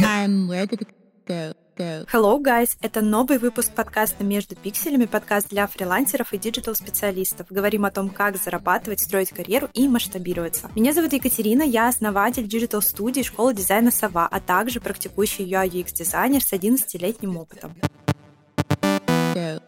I'm with Hello, guys! Это новый выпуск подкаста «Между пикселями», подкаст для фрилансеров и digital-специалистов. Говорим о том, как зарабатывать, строить карьеру и масштабироваться. Меня зовут Екатерина, я основатель digital-студии школы дизайна «Сова», а также практикующий UI UX-дизайнер с 11-летним опытом. Go.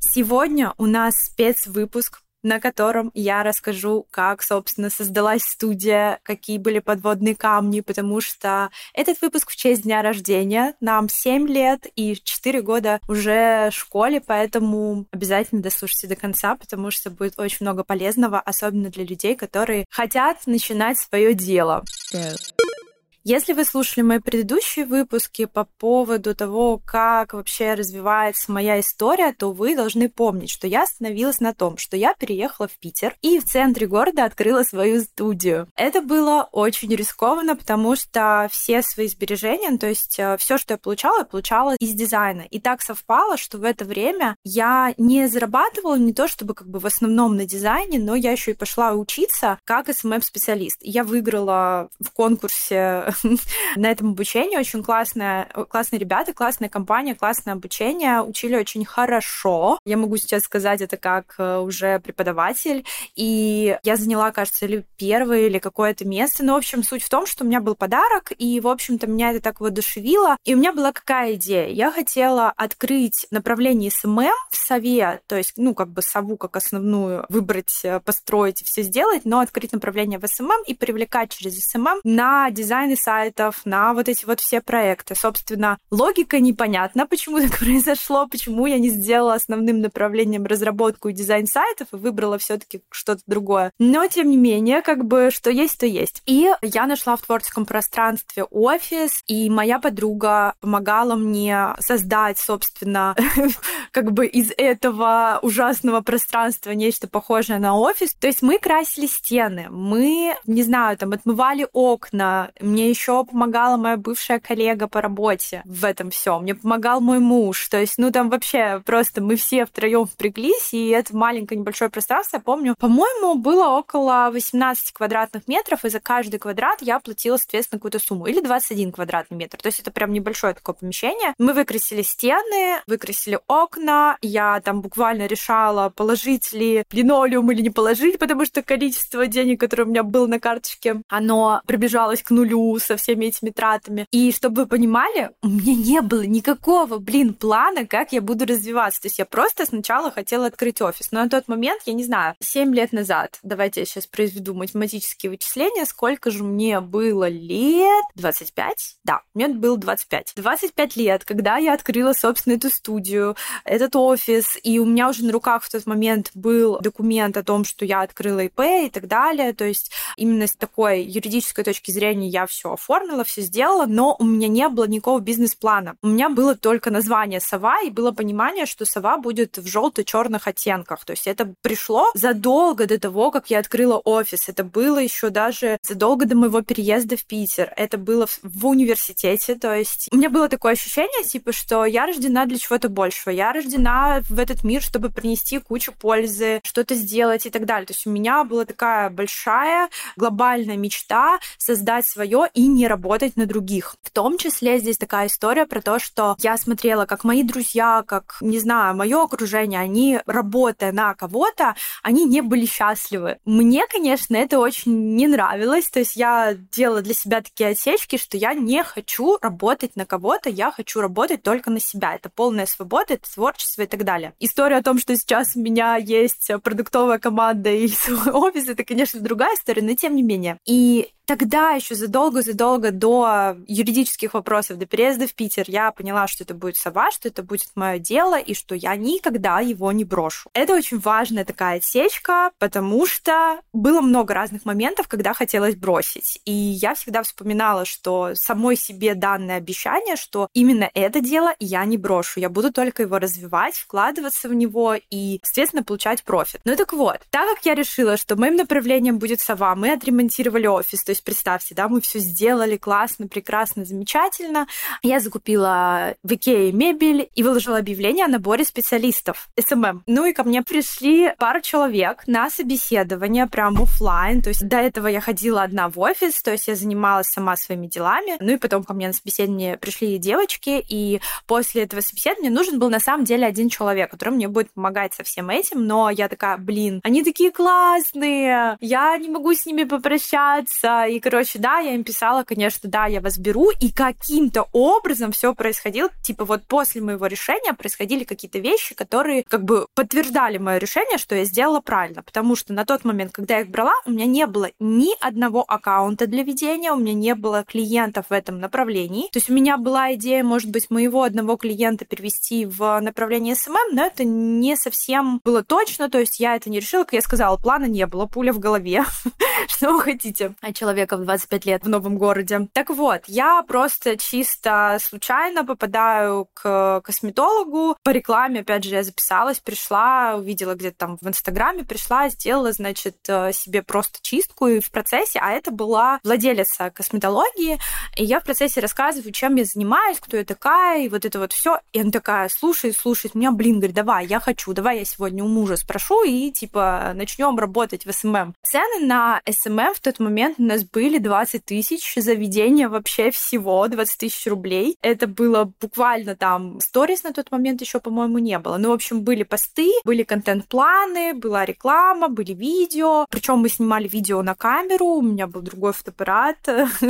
Сегодня у нас спецвыпуск на котором я расскажу, как, собственно, создалась студия, какие были подводные камни, потому что этот выпуск в честь дня рождения. Нам 7 лет и 4 года уже в школе, поэтому обязательно дослушайте до конца, потому что будет очень много полезного, особенно для людей, которые хотят начинать свое дело. Go. Если вы слушали мои предыдущие выпуски по поводу того, как вообще развивается моя история, то вы должны помнить, что я остановилась на том, что я переехала в Питер и в центре города открыла свою студию. Это было очень рискованно, потому что все свои сбережения, то есть все, что я получала, я получала из дизайна. И так совпало, что в это время я не зарабатывала не то чтобы как бы в основном на дизайне, но я еще и пошла учиться как SMM-специалист. Я выиграла в конкурсе на этом обучении. Очень классная, классные ребята, классная компания, классное обучение. Учили очень хорошо. Я могу сейчас сказать это как э, уже преподаватель. И я заняла, кажется, или первое, или какое-то место. Но, в общем, суть в том, что у меня был подарок, и, в общем-то, меня это так воодушевило. И у меня была какая идея? Я хотела открыть направление СММ в сове, то есть, ну, как бы сову как основную выбрать, э, построить и все сделать, но открыть направление в СММ и привлекать через СММ на дизайн и сайтов, на вот эти вот все проекты. Собственно, логика непонятна, почему так произошло, почему я не сделала основным направлением разработку и дизайн сайтов и выбрала все-таки что-то другое. Но, тем не менее, как бы, что есть, то есть. И я нашла в творческом пространстве офис, и моя подруга помогала мне создать, собственно, как бы из этого ужасного пространства нечто похожее на офис. То есть мы красили стены, мы, не знаю, там, отмывали окна, мне еще помогала моя бывшая коллега по работе в этом всем. Мне помогал мой муж. То есть, ну там вообще просто мы все втроем впряглись, и это маленькое небольшое пространство, я помню, по-моему, было около 18 квадратных метров, и за каждый квадрат я платила, соответственно, какую-то сумму. Или 21 квадратный метр. То есть это прям небольшое такое помещение. Мы выкрасили стены, выкрасили окна. Я там буквально решала, положить ли линолеум или не положить, потому что количество денег, которое у меня было на карточке, оно приближалось к нулю со всеми этими тратами. И чтобы вы понимали, у меня не было никакого, блин, плана, как я буду развиваться. То есть я просто сначала хотела открыть офис. Но на тот момент, я не знаю, 7 лет назад, давайте я сейчас произведу математические вычисления, сколько же мне было лет? 25? Да, мне было 25. 25 лет, когда я открыла, собственно, эту студию, этот офис, и у меня уже на руках в тот момент был документ о том, что я открыла ИП и так далее. То есть именно с такой юридической точки зрения я все оформила, все сделала, но у меня не было никакого бизнес-плана. У меня было только название «Сова», и было понимание, что «Сова» будет в желто-черных оттенках. То есть это пришло задолго до того, как я открыла офис. Это было еще даже задолго до моего переезда в Питер. Это было в, университете. То есть у меня было такое ощущение, типа, что я рождена для чего-то большего. Я рождена в этот мир, чтобы принести кучу пользы, что-то сделать и так далее. То есть у меня была такая большая глобальная мечта создать свое и не работать на других. В том числе здесь такая история про то, что я смотрела, как мои друзья, как, не знаю, мое окружение, они, работая на кого-то, они не были счастливы. Мне, конечно, это очень не нравилось, то есть я делала для себя такие отсечки, что я не хочу работать на кого-то, я хочу работать только на себя. Это полная свобода, это творчество и так далее. История о том, что сейчас у меня есть продуктовая команда и свой офис, это, конечно, другая история, но тем не менее. И тогда еще задолго-задолго до юридических вопросов, до переезда в Питер, я поняла, что это будет сова, что это будет мое дело, и что я никогда его не брошу. Это очень важная такая отсечка, потому что было много разных моментов, когда хотелось бросить. И я всегда вспоминала, что самой себе данное обещание, что именно это дело я не брошу. Я буду только его развивать, вкладываться в него и, соответственно, получать профит. Ну так вот, так как я решила, что моим направлением будет сова, мы отремонтировали офис, то есть представьте, да, мы все сделали классно, прекрасно, замечательно. Я закупила в Икее мебель и выложила объявление о наборе специалистов СММ. Ну и ко мне пришли пару человек на собеседование прям офлайн. То есть до этого я ходила одна в офис, то есть я занималась сама своими делами. Ну и потом ко мне на собеседование пришли девочки, и после этого собеседования нужен был на самом деле один человек, который мне будет помогать со всем этим. Но я такая, блин, они такие классные, я не могу с ними попрощаться. И, короче, да, я им писала, конечно, да, я вас беру. И каким-то образом все происходило, типа вот после моего решения происходили какие-то вещи, которые как бы подтверждали мое решение, что я сделала правильно. Потому что на тот момент, когда я их брала, у меня не было ни одного аккаунта для ведения, у меня не было клиентов в этом направлении. То есть у меня была идея, может быть, моего одного клиента перевести в направление СММ, но это не совсем было точно, то есть я это не решила, как я сказала, плана не было, пуля в голове. Что вы хотите от человека в 25 лет в новом городе? Так вот, я просто чисто случайно попадаю к косметологу. По рекламе, опять же, я записалась, пришла, увидела где-то там в Инстаграме, пришла, сделала, значит, э, себе просто чистку и в процессе, а это была владелица косметологии, и я в процессе рассказываю, чем я занимаюсь, кто я такая, и вот это вот все. И она такая, слушай, слушай, меня, блин, говорит, давай, я хочу, давай я сегодня у мужа спрошу, и типа начнем работать в СММ. Цены на СММ в тот момент у нас были 20 тысяч, за ведение вообще всего 20 тысяч рублей. Это было буквально там, сторис на тот момент еще, по-моему, не было. Ну, в общем, были посты, были контент-планы, была реклама, были видео. Причем мы снимали видео на камеру, у меня был другой фотоаппарат.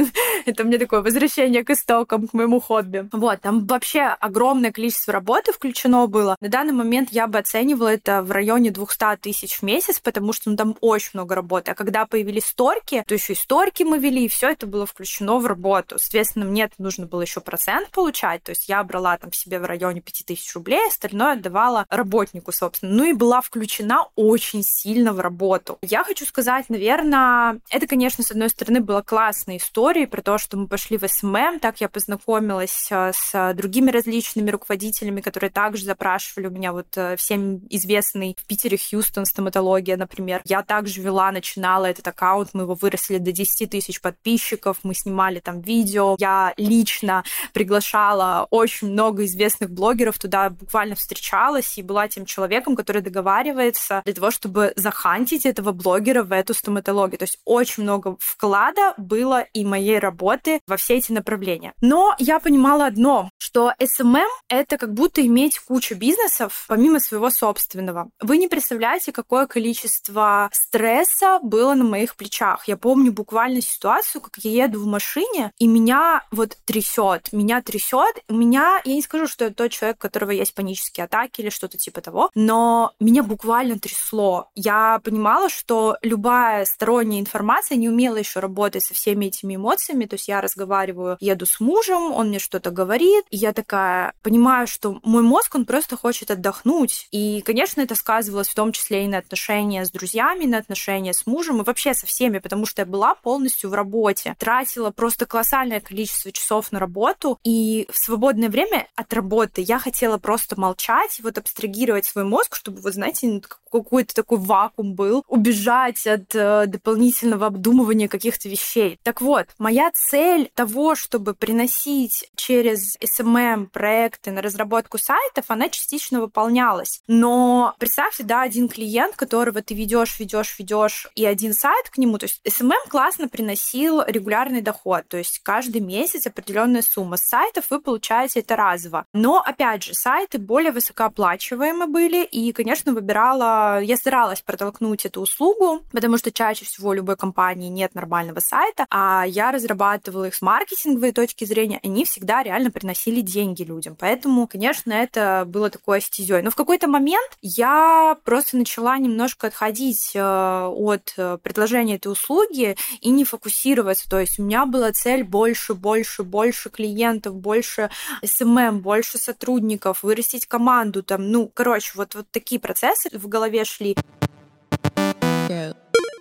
Это мне такое возвращение к истокам, к моему хобби. Вот, там вообще огромное количество работы включено было. На данный момент я бы оценивала это в районе 200 тысяч в месяц, потому что ну, там очень много работы. А когда появились сторки, то еще и сторки мы вели, и все это было включено в работу. Соответственно, мне нужно было еще процент получать, то есть я брала там себе в районе 5000 рублей, остальное отдавала работнику, собственно. Ну и была включена очень сильно в работу. Я хочу сказать, наверное, это, конечно, с одной стороны, была классная история про то, что мы пошли в СММ, так я познакомилась э, с другими различными руководителями, которые также запрашивали у меня вот э, всем известный в Питере Хьюстон стоматология, например. Я также вела, начинала этот аккаунт, мы его выросли до 10 тысяч подписчиков, мы снимали там видео. Я лично приглашала очень много известных блогеров туда, буквально встречалась и была тем человеком, который договаривается для того, чтобы захантить этого блогера в эту стоматологию. То есть очень много вклада было и моей работы во все эти направления. Но я понимала одно, что SMM — это как будто иметь кучу бизнесов помимо своего собственного. Вы не представляете, какое количество стресса было на моих плечах. Я помню буквально ситуацию, как я еду в машине, и меня вот трясет, меня трясет. Меня, я не скажу, что это тот человек, у которого есть панические атаки или что-то типа того, но меня буквально трясло. Я понимала, что любая сторонняя информация не умела еще работать со всеми этими эмоциями. То есть я разговариваю, еду с мужем, он мне что-то говорит, и я такая понимаю, что мой мозг, он просто хочет отдохнуть. И, конечно, это сказывалось в том числе и на отношения с друзьями, на отношения с мужем и вообще со всеми, потому что я была полностью в работе. Тратила просто колоссальное количество часов на работу, и в свободное время от работы я хотела просто молчать, вот абстрагировать свой мозг, чтобы, вы знаете, какой-то такой вакуум был, убежать от э, дополнительного обдумывания каких-то вещей. Так вот, моя цель того, чтобы приносить через SMM проекты на разработку сайтов, она частично выполнялась. Но представьте, да, один клиент, которого ты ведешь, ведешь, ведешь, и один сайт к нему, то есть SMM классно приносил регулярный доход, то есть каждый месяц определенная сумма. С сайтов вы получаете это разово. Но, опять же, сайты более высокооплачиваемые были, и, конечно, выбирала я старалась протолкнуть эту услугу, потому что чаще всего у любой компании нет нормального сайта, а я разрабатывала их с маркетинговой точки зрения, они всегда реально приносили деньги людям. Поэтому, конечно, это было такое стезей. Но в какой-то момент я просто начала немножко отходить э, от э, предложения этой услуги и не фокусироваться. То есть у меня была цель больше, больше, больше клиентов, больше СММ, больше сотрудников, вырастить команду, там, ну, короче, вот, вот такие процессы в голове шли.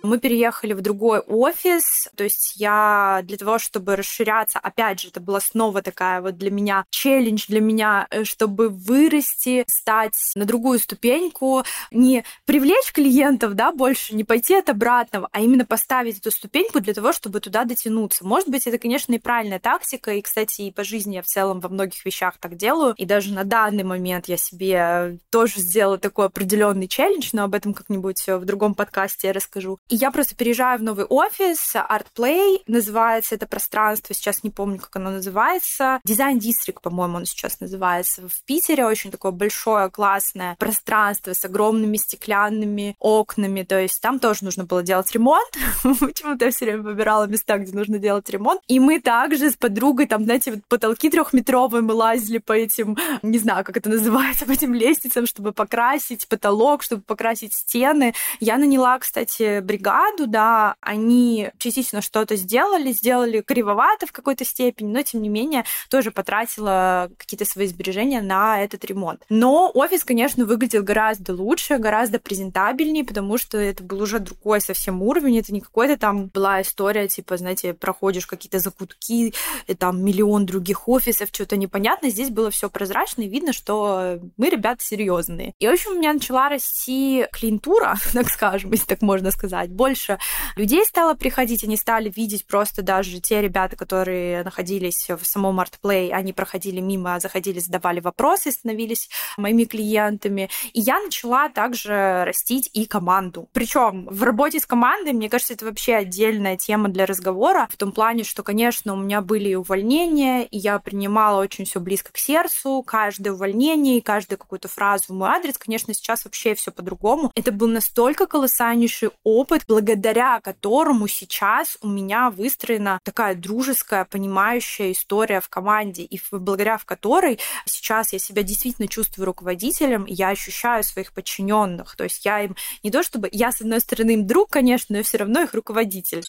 Мы переехали в другой офис, то есть я для того, чтобы расширяться, опять же, это была снова такая вот для меня челлендж для меня, э, чтобы вырасти, стать на другую ступеньку, не привлечь клиентов, да, больше, не пойти от обратного, а именно поставить эту ступеньку для того, чтобы туда дотянуться. Может быть, это, конечно, и правильная тактика, и, кстати, и по жизни я в целом во многих вещах так делаю, и даже на данный момент я себе тоже сделала такой определенный челлендж, но об этом как-нибудь в другом подкасте я расскажу. И я просто переезжаю в новый офис, Art Play называется это пространство, сейчас не помню, как оно называется, Design District, по-моему, он сейчас называется. В Питере очень такое большое, классное пространство с огромными стеклянными окнами, то есть там тоже нужно было делать ремонт. Почему-то я все время выбирала места, где нужно делать ремонт. И мы также с подругой, там, знаете, вот потолки трехметровые мы лазили по этим, не знаю, как это называется, по этим лестницам, чтобы покрасить потолок, чтобы покрасить стены. Я наняла, кстати, бригаду, да, они частично что-то сделали, сделали кривовато в какой-то степени, но тем не менее тоже потратила какие-то свои сбережения на этот ремонт. Но офис, конечно, выглядел гораздо лучше, гораздо презентабельнее, потому что это был уже другой совсем уровень, это не какой-то там была история, типа, знаете, проходишь какие-то закутки, и там миллион других офисов, что-то непонятно. Здесь было все прозрачно, и видно, что мы ребята серьезные. И, в общем, у меня начала расти клиентура, так скажем, если так можно сказать. Больше людей стало приходить, они стали видеть просто даже те ребята, которые находились в самом ArtPlay, они проходили мимо, заходили, задавали вопросы, становились моими клиентами. И я начала также растить и команду. Причем в работе с командой, мне кажется, это вообще отдельная тема для разговора, в том плане, что, конечно, у меня были и увольнения, и я принимала очень все близко к сердцу, каждое увольнение и каждую какую-то фразу в мой адрес, конечно, сейчас вообще все по-другому. Это был настолько колоссальнейший опыт, благодаря которому сейчас у меня выстроена такая дружеская, понимающая история в команде, и благодаря в которой сейчас я себя действительно чувствую руководителем, я ощущаю своих подчиненных. То есть я им не то чтобы я, с одной стороны, им друг, конечно, но все равно их руководитель.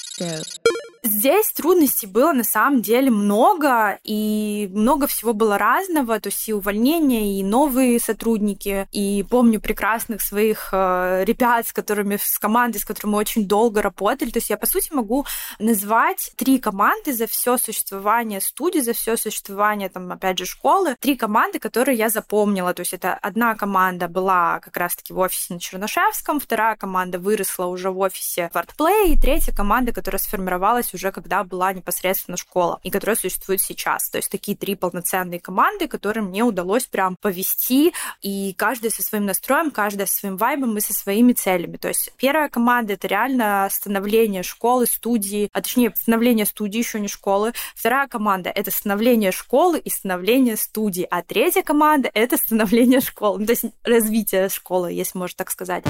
Здесь трудностей было на самом деле много, и много всего было разного, то есть и увольнения, и новые сотрудники, и помню прекрасных своих э, ребят, с которыми, с командой, с которыми мы очень долго работали, то есть я, по сути, могу назвать три команды за все существование студии, за все существование, там, опять же, школы, три команды, которые я запомнила, то есть это одна команда была как раз-таки в офисе на Чернышевском, вторая команда выросла уже в офисе в Artplay, и третья команда, которая сформировалась уже когда была непосредственно школа, и которая существует сейчас. То есть такие три полноценные команды, которые мне удалось прям повести, и каждая со своим настроем, каждая со своим вайбом и со своими целями. То есть первая команда — это реально становление школы, студии, а точнее становление студии, еще не школы. Вторая команда — это становление школы и становление студии. А третья команда — это становление школы, ну, то есть развитие школы, если можно так сказать.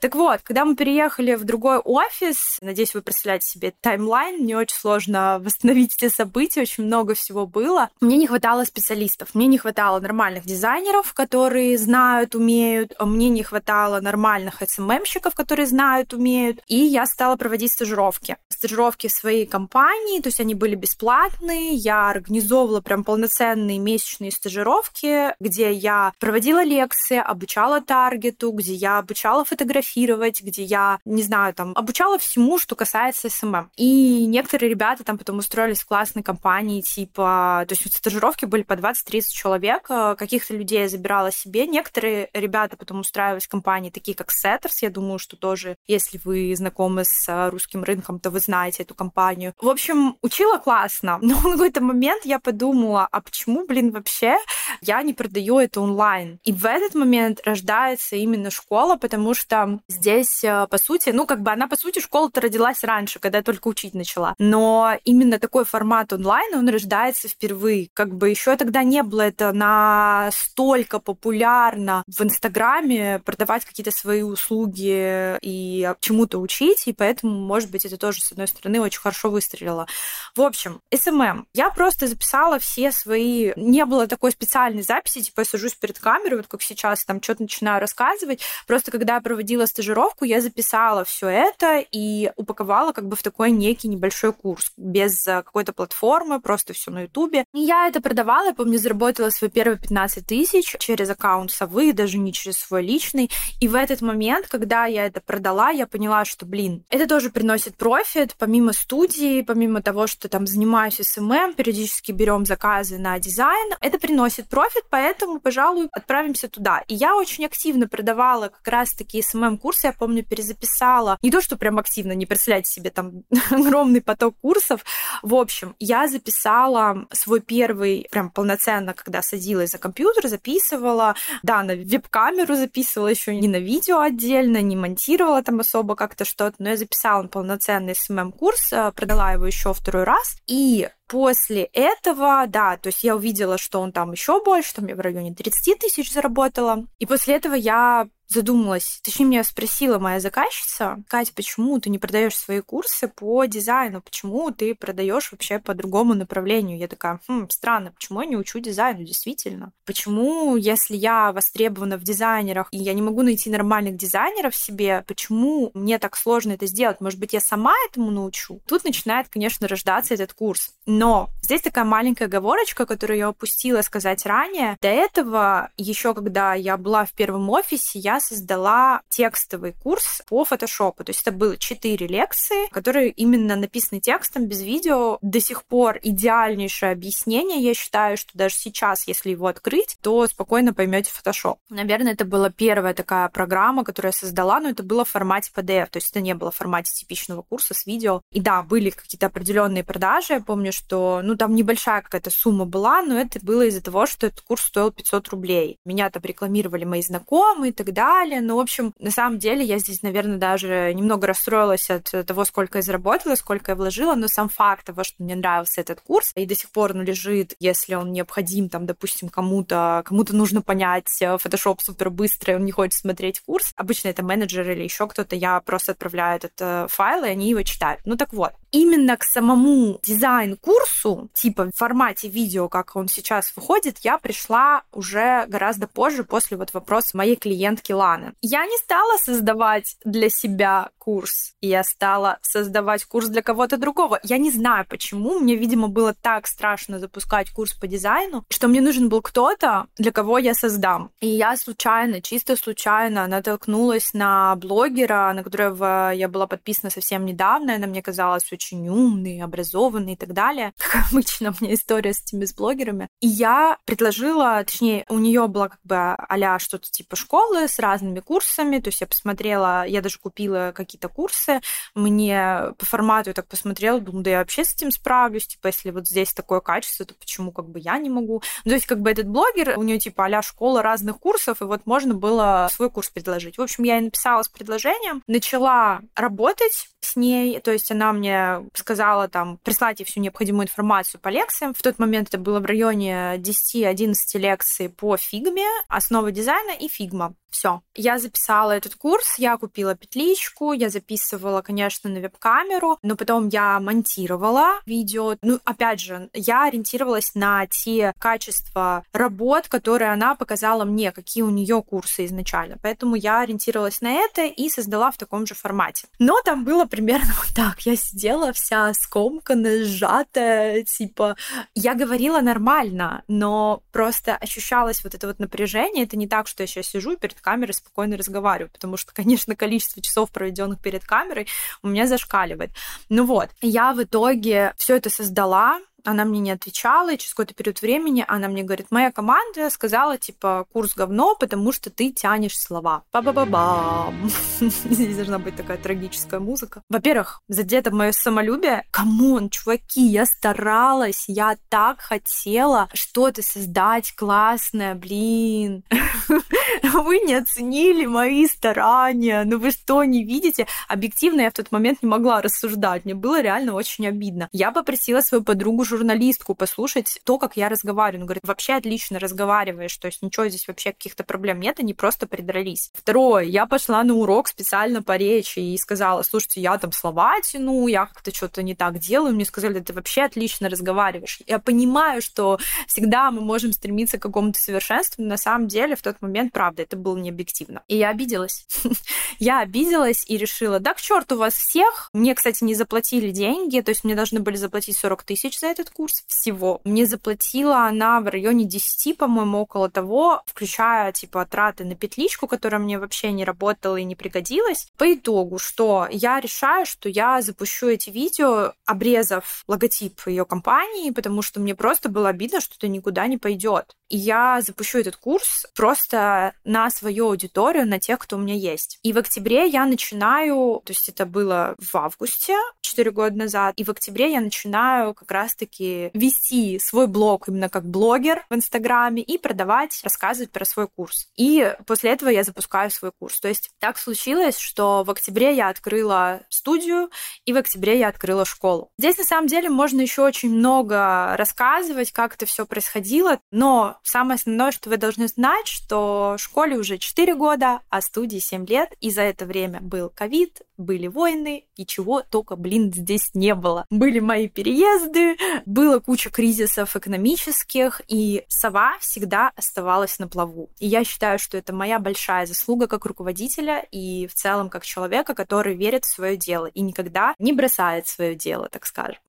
Так вот, когда мы переехали в другой офис, надеюсь, вы представляете себе timeline, мне очень сложно восстановить эти события, очень много всего было. Мне не хватало специалистов, мне не хватало нормальных дизайнеров, которые знают, умеют, а мне не хватало нормальных SMM-щиков, которые знают, умеют, и я стала проводить стажировки. Стажировки в своей компании, то есть они были бесплатные, я организовывала прям полноценные месячные стажировки, где я проводила лекции, обучала таргету, где я обучала фотографии, фотографировать, где я, не знаю, там, обучала всему, что касается SMM. И некоторые ребята там потом устроились в классные компании, типа, то есть стажировки были по 20-30 человек, э, каких-то людей я забирала себе, некоторые ребята потом устраивались в компании, такие как Setters, я думаю, что тоже, если вы знакомы с э, русским рынком, то вы знаете эту компанию. В общем, учила классно, но в какой-то момент я подумала, а почему, блин, вообще я не продаю это онлайн? И в этот момент рождается именно школа, потому что здесь, э, по сути, ну, как бы она, по сути, школа-то родилась раньше, когда я только учить начала. Но именно такой формат онлайн, он рождается впервые. Как бы еще тогда не было это настолько популярно в Инстаграме продавать какие-то свои услуги и чему-то учить, и поэтому, может быть, это тоже, с одной стороны, очень хорошо выстрелило. В общем, SMM. Я просто записала все свои... Не было такой специальной записи, типа я сажусь перед камерой, вот как сейчас, там что-то начинаю рассказывать. Просто когда я проводила стажировку, я записала все это и упаковала как бы в такой некий небольшой курс без э, какой-то платформы, просто все на Ютубе. И я это продавала, я помню, заработала свои первые 15 тысяч через аккаунт совы, даже не через свой личный. И в этот момент, когда я это продала, я поняла, что, блин, это тоже приносит профит, помимо студии, помимо того, что там занимаюсь SMM, периодически берем заказы на дизайн, это приносит профит, поэтому, пожалуй, отправимся туда. И я очень активно продавала как раз такие SMM-курсы, я помню, перезаписала. Не то, что прям активно, не представляете себе там огромный поток курсов. В общем, я записала свой первый, прям полноценно, когда садилась за компьютер, записывала, да, на веб-камеру записывала еще не на видео отдельно, не монтировала там особо как-то что-то, но я записала полноценный SMM-курс, э, продала его еще второй раз, и После этого, да, то есть я увидела, что он там еще больше, там я в районе 30 тысяч заработала. И после этого я задумалась, точнее, меня спросила моя заказчица, Катя, почему ты не продаешь свои курсы по дизайну, почему ты продаешь вообще по другому направлению? Я такая, хм, странно, почему я не учу дизайну, действительно? Почему, если я востребована в дизайнерах, и я не могу найти нормальных дизайнеров себе, почему мне так сложно это сделать? Может быть, я сама этому научу? Тут начинает, конечно, рождаться этот курс. Но здесь такая маленькая оговорочка, которую я упустила сказать ранее. До этого, еще когда я была в первом офисе, я создала текстовый курс по фотошопу. То есть это было четыре лекции, которые именно написаны текстом, без видео. До сих пор идеальнейшее объяснение. Я считаю, что даже сейчас, если его открыть, то спокойно поймете фотошоп. Наверное, это была первая такая программа, которую я создала, но это было в формате PDF. То есть это не было в формате типичного курса с видео. И да, были какие-то определенные продажи. Я помню, что ну там небольшая какая-то сумма была, но это было из-за того, что этот курс стоил 500 рублей. Меня там рекламировали мои знакомые далее далее. Ну, в общем, на самом деле я здесь, наверное, даже немного расстроилась от того, сколько я заработала, сколько я вложила, но сам факт того, что мне нравился этот курс, и до сих пор он лежит, если он необходим, там, допустим, кому-то, кому-то нужно понять э, Photoshop супер быстро, и он не хочет смотреть курс. Обычно это менеджер или еще кто-то, я просто отправляю этот э, файл, и они его читают. Ну так вот, именно к самому дизайн-курсу, типа в формате видео, как он сейчас выходит, я пришла уже гораздо позже, после вот вопроса моей клиентки Ланы. Я не стала создавать для себя курс, я стала создавать курс для кого-то другого. Я не знаю почему, мне, видимо, было так страшно запускать курс по дизайну, что мне нужен был кто-то, для кого я создам. И я случайно, чисто случайно натолкнулась на блогера, на которого я была подписана совсем недавно, и она мне казалась очень умный, образованный и так далее. Как обычно, у меня история с этими с блогерами. И я предложила, точнее, у нее была как бы а что-то типа школы с разными курсами, то есть я посмотрела, я даже купила какие-то курсы, мне по формату я так посмотрела, думаю, да я вообще с этим справлюсь, типа, если вот здесь такое качество, то почему как бы я не могу? Ну, то есть как бы этот блогер, у нее типа а школа разных курсов, и вот можно было свой курс предложить. В общем, я ей написала с предложением, начала работать с ней, то есть она мне сказала там прислать ей всю необходимую информацию по лекциям. В тот момент это было в районе 10-11 лекций по фигме, основа дизайна и фигма. Все. Я записала этот курс, я купила петличку, я записывала, конечно, на веб-камеру, но потом я монтировала видео. Ну, опять же, я ориентировалась на те качества работ, которые она показала мне, какие у нее курсы изначально. Поэтому я ориентировалась на это и создала в таком же формате. Но там было примерно вот так. Я сидела вся скомканная, сжатая, типа... Я говорила нормально, но просто ощущалось вот это вот напряжение. Это не так, что я сейчас сижу и перед перед камерой спокойно разговариваю, потому что, конечно, количество часов, проведенных перед камерой, у меня зашкаливает. Ну вот, я в итоге все это создала, она мне не отвечала, и через какой-то период времени она мне говорит, моя команда сказала, типа, курс говно, потому что ты тянешь слова. Ба-ба-ба-бам. Здесь должна быть такая трагическая музыка. Во-первых, задето мое самолюбие. Come on, чуваки, я старалась, я так хотела что-то создать классное, блин. Вы не оценили мои старания, ну вы что, не видите? Объективно я в тот момент не могла рассуждать, мне было реально очень обидно. Я попросила свою подругу журналистку послушать то, как я разговариваю. Он говорит, вообще отлично разговариваешь, то есть ничего здесь вообще каких-то проблем нет, они просто придрались. Второе, я пошла на урок специально по речи и сказала, слушайте, я там слова тяну, я как-то что-то не так делаю. Мне сказали, ты вообще отлично разговариваешь. Я понимаю, что всегда мы можем стремиться к какому-то совершенству, но на самом деле в тот момент, правда, это было не объективно. И я обиделась. я обиделась и решила, да к черту вас всех. Мне, кстати, не заплатили деньги, то есть мне должны были заплатить 40 тысяч за этот курс всего. Мне заплатила она в районе 10, по-моему, около того, включая, типа, траты на петличку, которая мне вообще не работала и не пригодилась. По итогу, что я решаю, что я запущу эти видео, обрезав логотип ее компании, потому что мне просто было обидно, что это никуда не пойдет. И я запущу этот курс просто на свою аудиторию, на тех, кто у меня есть. И в октябре я начинаю, то есть это было в августе, 4 года назад, и в октябре я начинаю как раз-таки вести свой блог именно как блогер в Инстаграме и продавать, рассказывать про свой курс. И после этого я запускаю свой курс. То есть так случилось, что в октябре я открыла студию, и в октябре я открыла школу. Здесь на самом деле можно еще очень много рассказывать, как это все происходило, но самое основное, что вы должны знать, что школе уже 4 года, а студии 7 лет, и за это время был ковид, были войны, и чего только, блин, здесь не было. Были мои переезды, было куча кризисов экономических, и сова всегда оставалась на плаву. И я считаю, что это моя большая заслуга как руководителя и в целом как человека, который верит в свое дело и никогда не бросает свое дело, так скажем.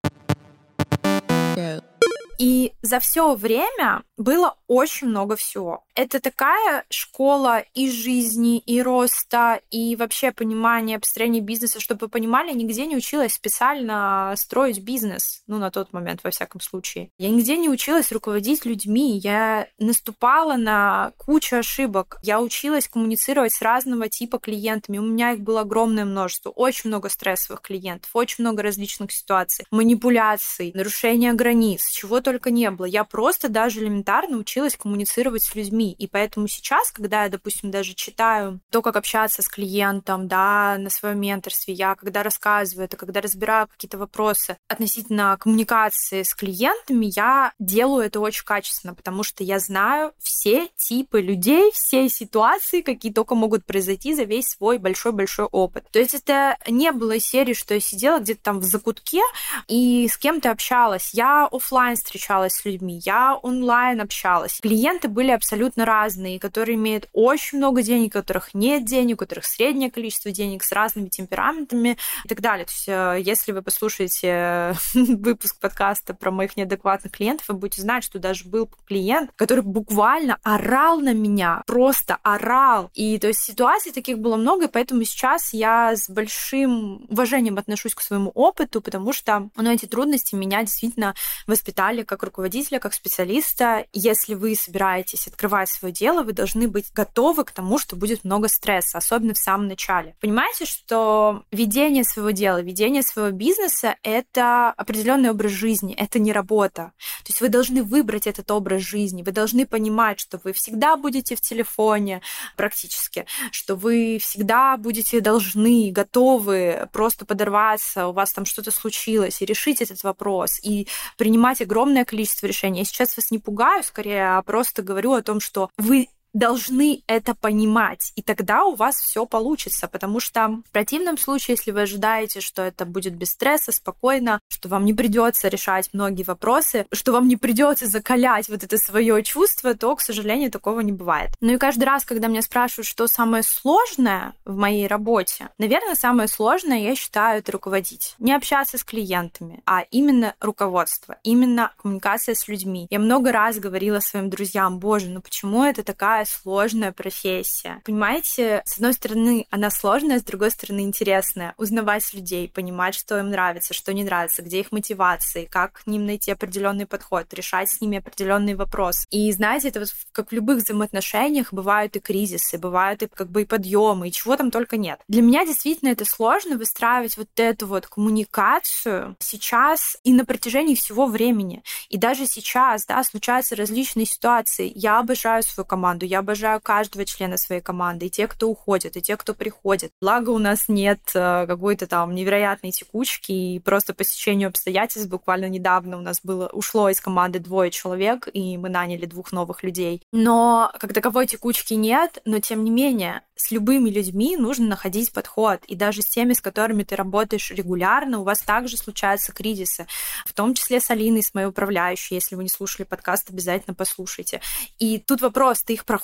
И за все время было очень много всего. Это такая школа и жизни, и роста, и вообще понимания построения бизнеса, чтобы вы понимали, нигде не училась специально строить бизнес, ну, на тот момент, во всяком случае. Я нигде не училась руководить людьми, я наступала на кучу ошибок, я училась коммуницировать с разного типа клиентами, у меня их было огромное множество, очень много стрессовых клиентов, очень много различных ситуаций, манипуляций, нарушения границ, чего-то только не было. Я просто даже элементарно училась коммуницировать с людьми. И поэтому сейчас, когда я, допустим, даже читаю то, как общаться с клиентом, да, на своем менторстве, я когда рассказываю это, когда разбираю какие-то вопросы относительно коммуникации с клиентами, я делаю это очень качественно, потому что я знаю все типы людей, все ситуации, какие только могут произойти за весь свой большой-большой опыт. То есть это не было серии, что я сидела где-то там в закутке и с кем-то общалась. Я офлайн встречалась с людьми, я онлайн общалась. Клиенты были абсолютно разные, которые имеют очень много денег, у которых нет денег, у которых среднее количество денег с разными темпераментами и так далее. То есть, э, если вы послушаете э, выпуск подкаста про моих неадекватных клиентов, вы будете знать, что даже был клиент, который буквально орал на меня, просто орал. И то есть ситуаций таких было много, и поэтому сейчас я с большим уважением отношусь к своему опыту, потому что ну, эти трудности меня действительно воспитали как руководителя, как специалиста, если вы собираетесь открывать свое дело, вы должны быть готовы к тому, что будет много стресса, особенно в самом начале. Понимаете, что ведение своего дела, ведение своего бизнеса — это определенный образ жизни, это не работа. То есть вы должны выбрать этот образ жизни, вы должны понимать, что вы всегда будете в телефоне практически, что вы всегда будете должны, готовы просто подорваться, у вас там что-то случилось, и решить этот вопрос, и принимать огромное количество решений. Я сейчас вас не пугаю, скорее, а просто говорю о том, что вы должны это понимать, и тогда у вас все получится, потому что в противном случае, если вы ожидаете, что это будет без стресса, спокойно, что вам не придется решать многие вопросы, что вам не придется закалять вот это свое чувство, то, к сожалению, такого не бывает. Ну и каждый раз, когда меня спрашивают, что самое сложное в моей работе, наверное, самое сложное, я считаю, это руководить. Не общаться с клиентами, а именно руководство, именно коммуникация с людьми. Я много раз говорила своим друзьям, боже, ну почему это такая такая сложная профессия. Понимаете, с одной стороны, она сложная, с другой стороны, интересная. Узнавать людей, понимать, что им нравится, что не нравится, где их мотивации, как к ним найти определенный подход, решать с ними определенные вопросы. И знаете, это вот как в любых взаимоотношениях бывают и кризисы, бывают и как бы и подъемы, и чего там только нет. Для меня действительно это сложно выстраивать вот эту вот коммуникацию сейчас и на протяжении всего времени. И даже сейчас, да, случаются различные ситуации. Я обожаю свою команду, я обожаю каждого члена своей команды, и те, кто уходит, и те, кто приходит. Благо у нас нет э, какой-то там невероятной текучки, и просто по сечению обстоятельств буквально недавно у нас было, ушло из команды двое человек, и мы наняли двух новых людей. Но как таковой текучки нет, но тем не менее, с любыми людьми нужно находить подход. И даже с теми, с которыми ты работаешь регулярно, у вас также случаются кризисы. В том числе с Алиной, с моей управляющей. Если вы не слушали подкаст, обязательно послушайте. И тут вопрос, ты их проходишь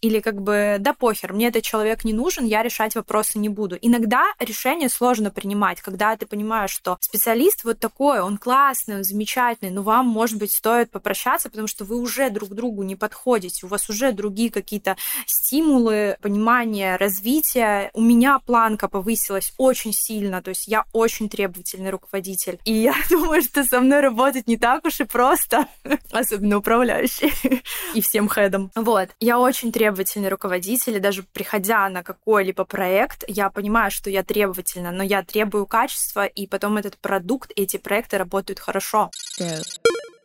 или как бы, да похер, мне этот человек не нужен, я решать вопросы не буду. Иногда решение сложно принимать, когда ты понимаешь, что специалист вот такой, он классный, он замечательный, но вам, может быть, стоит попрощаться, потому что вы уже друг другу не подходите, у вас уже другие какие-то стимулы, понимание развития. У меня планка повысилась очень сильно, то есть я очень требовательный руководитель. И я думаю, что со мной работать не так уж и просто, особенно управляющий и всем хедом. Вот. Я очень требовательный руководитель, и даже приходя на какой-либо проект, я понимаю, что я требовательна, но я требую качества, и потом этот продукт, эти проекты работают хорошо. Yeah.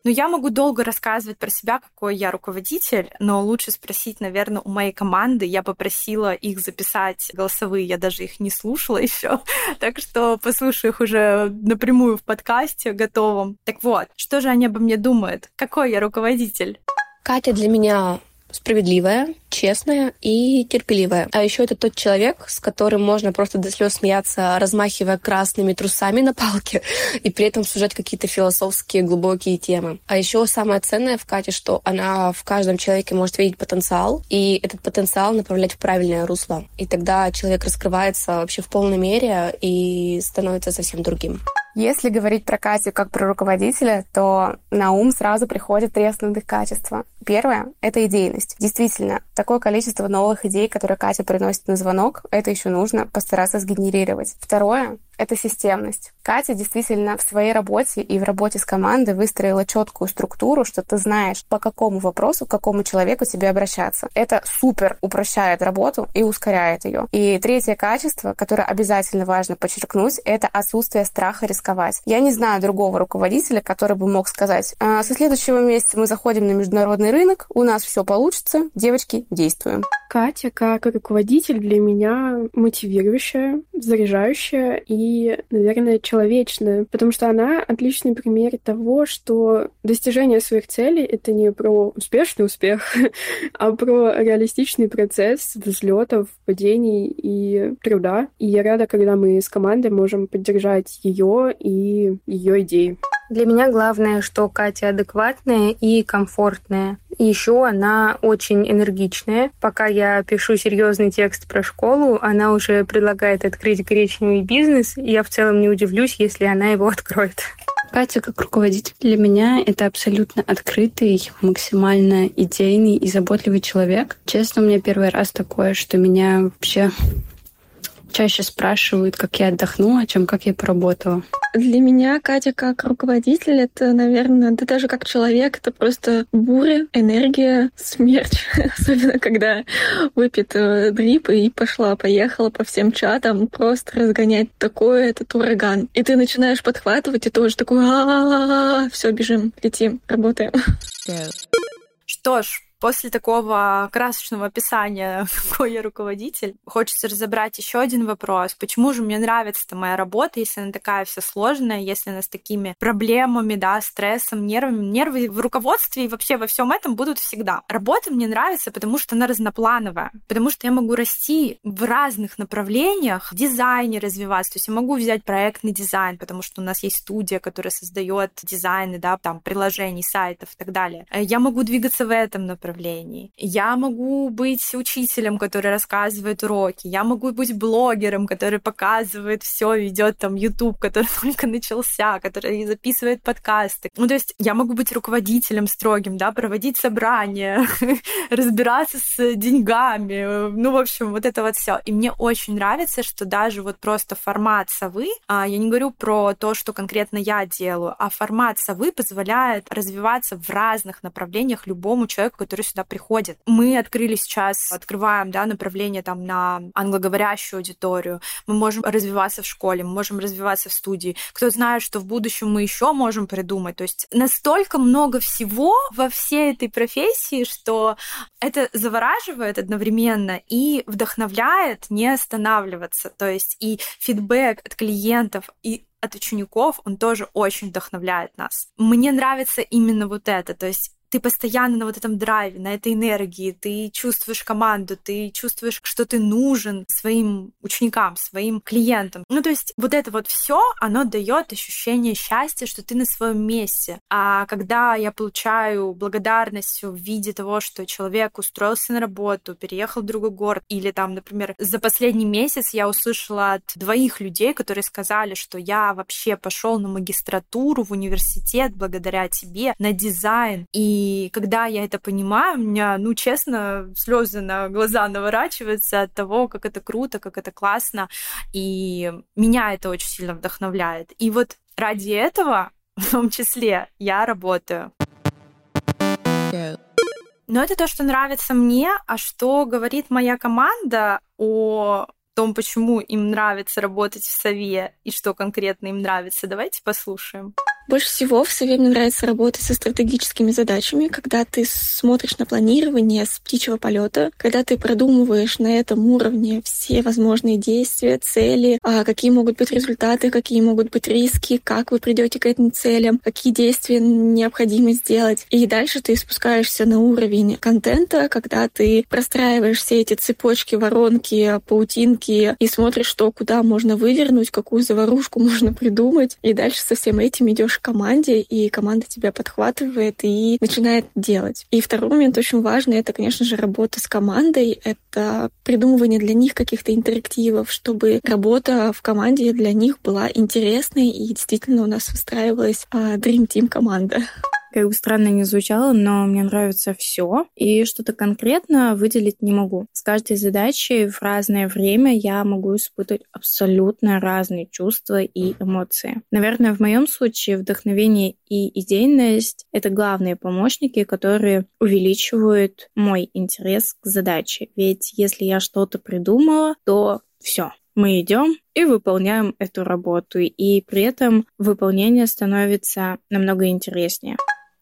Ну, я могу долго рассказывать про себя, какой я руководитель, но лучше спросить, наверное, у моей команды. Я попросила их записать голосовые, я даже их не слушала еще, так что послушаю их уже напрямую в подкасте готовом. Так вот, что же они обо мне думают? Какой я руководитель? Катя для меня справедливая, честная и терпеливая. А еще это тот человек, с которым можно просто до слез смеяться, размахивая красными трусами на палке и при этом сужать какие-то философские глубокие темы. А еще самое ценное в Кате, что она в каждом человеке может видеть потенциал, и этот потенциал направлять в правильное русло. И тогда человек раскрывается вообще в полной мере и становится совсем другим. Если говорить про Катю как про руководителя, то на ум сразу приходят три основных качества. Первое — это идейность. Действительно, такое количество новых идей, которые Катя приносит на звонок, это еще нужно постараться сгенерировать. Второе это системность. Катя действительно в своей работе и в работе с командой выстроила четкую структуру, что ты знаешь, по какому вопросу, к какому человеку тебе обращаться. Это супер упрощает работу и ускоряет ее. И третье качество, которое обязательно важно подчеркнуть, это отсутствие страха рисковать. Я не знаю другого руководителя, который бы мог сказать, а, со следующего месяца мы заходим на международный рынок, у нас все получится, девочки, действуем. Катя как руководитель для меня мотивирующая, заряжающая и, наверное, человечная, потому что она отличный пример того, что достижение своих целей — это не про успешный успех, а про реалистичный процесс взлетов, падений и труда. И я рада, когда мы с командой можем поддержать ее и ее идеи. Для меня главное, что Катя адекватная и комфортная. Еще она очень энергичная. Пока я пишу серьезный текст про школу, она уже предлагает открыть гречневый бизнес. И я в целом не удивлюсь, если она его откроет. Катя как руководитель для меня это абсолютно открытый, максимально идейный и заботливый человек. Честно, у меня первый раз такое, что меня вообще чаще спрашивают, как я отдохнула, чем как я поработала. Для меня Катя как руководитель, это, наверное, да даже как человек, это просто буря, энергия, смерть. Особенно, когда выпит э, дрип и пошла, поехала по всем чатам, просто разгонять такой этот ураган. И ты начинаешь подхватывать, и тоже такой, все, бежим, летим, работаем. Что ж, После такого красочного описания, какой я руководитель, хочется разобрать еще один вопрос. Почему же мне нравится моя работа, если она такая вся сложная, если она с такими проблемами, да, стрессом, нервами? Нервы в руководстве и вообще во всем этом будут всегда. Работа мне нравится, потому что она разноплановая, потому что я могу расти в разных направлениях, в дизайне развиваться. То есть я могу взять проектный дизайн, потому что у нас есть студия, которая создает дизайны, да, там, приложений, сайтов и так далее. Я могу двигаться в этом направлении направлении. Я могу быть учителем, который рассказывает уроки. Я могу быть блогером, который показывает все, ведет там YouTube, который только начался, который записывает подкасты. Ну, то есть я могу быть руководителем строгим, да, проводить собрания, разбираться с деньгами. Ну, в общем, вот это вот все. И мне очень нравится, что даже вот просто формат совы, а я не говорю про то, что конкретно я делаю, а формат совы позволяет развиваться в разных направлениях любому человеку, который которые сюда приходят. Мы открыли сейчас, открываем да, направление там на англоговорящую аудиторию. Мы можем развиваться в школе, мы можем развиваться в студии. Кто знает, что в будущем мы еще можем придумать. То есть настолько много всего во всей этой профессии, что это завораживает одновременно и вдохновляет не останавливаться. То есть и фидбэк от клиентов, и от учеников, он тоже очень вдохновляет нас. Мне нравится именно вот это, то есть ты постоянно на вот этом драйве, на этой энергии, ты чувствуешь команду, ты чувствуешь, что ты нужен своим ученикам, своим клиентам. Ну, то есть вот это вот все, оно дает ощущение счастья, что ты на своем месте. А когда я получаю благодарность в виде того, что человек устроился на работу, переехал в другой город, или там, например, за последний месяц я услышала от двоих людей, которые сказали, что я вообще пошел на магистратуру в университет благодаря тебе, на дизайн, и и когда я это понимаю, у меня, ну, честно, слезы на глаза наворачиваются от того, как это круто, как это классно. И меня это очень сильно вдохновляет. И вот ради этого, в том числе, я работаю. Но это то, что нравится мне, а что говорит моя команда о том, почему им нравится работать в Сове и что конкретно им нравится, давайте послушаем. Больше всего в Сове мне нравится работать со стратегическими задачами, когда ты смотришь на планирование с птичьего полета, когда ты продумываешь на этом уровне все возможные действия, цели, а какие могут быть результаты, какие могут быть риски, как вы придете к этим целям, какие действия необходимо сделать. И дальше ты спускаешься на уровень контента, когда ты простраиваешь все эти цепочки, воронки, паутинки и смотришь, что куда можно вывернуть, какую заварушку можно придумать. И дальше со всем этим идешь к команде, и команда тебя подхватывает и начинает делать. И второй момент очень важный — это, конечно же, работа с командой. Это придумывание для них каких-то интерактивов, чтобы работа в команде для них была интересной, и действительно у нас выстраивалась а, Dream Team команда. Как бы странно не звучало, но мне нравится все, и что-то конкретно выделить не могу. С каждой задачей в разное время я могу испытывать абсолютно разные чувства и эмоции. Наверное, в моем случае вдохновение и идейность — это главные помощники, которые увеличивают мой интерес к задаче. Ведь если я что-то придумала, то все, мы идем и выполняем эту работу, и при этом выполнение становится намного интереснее.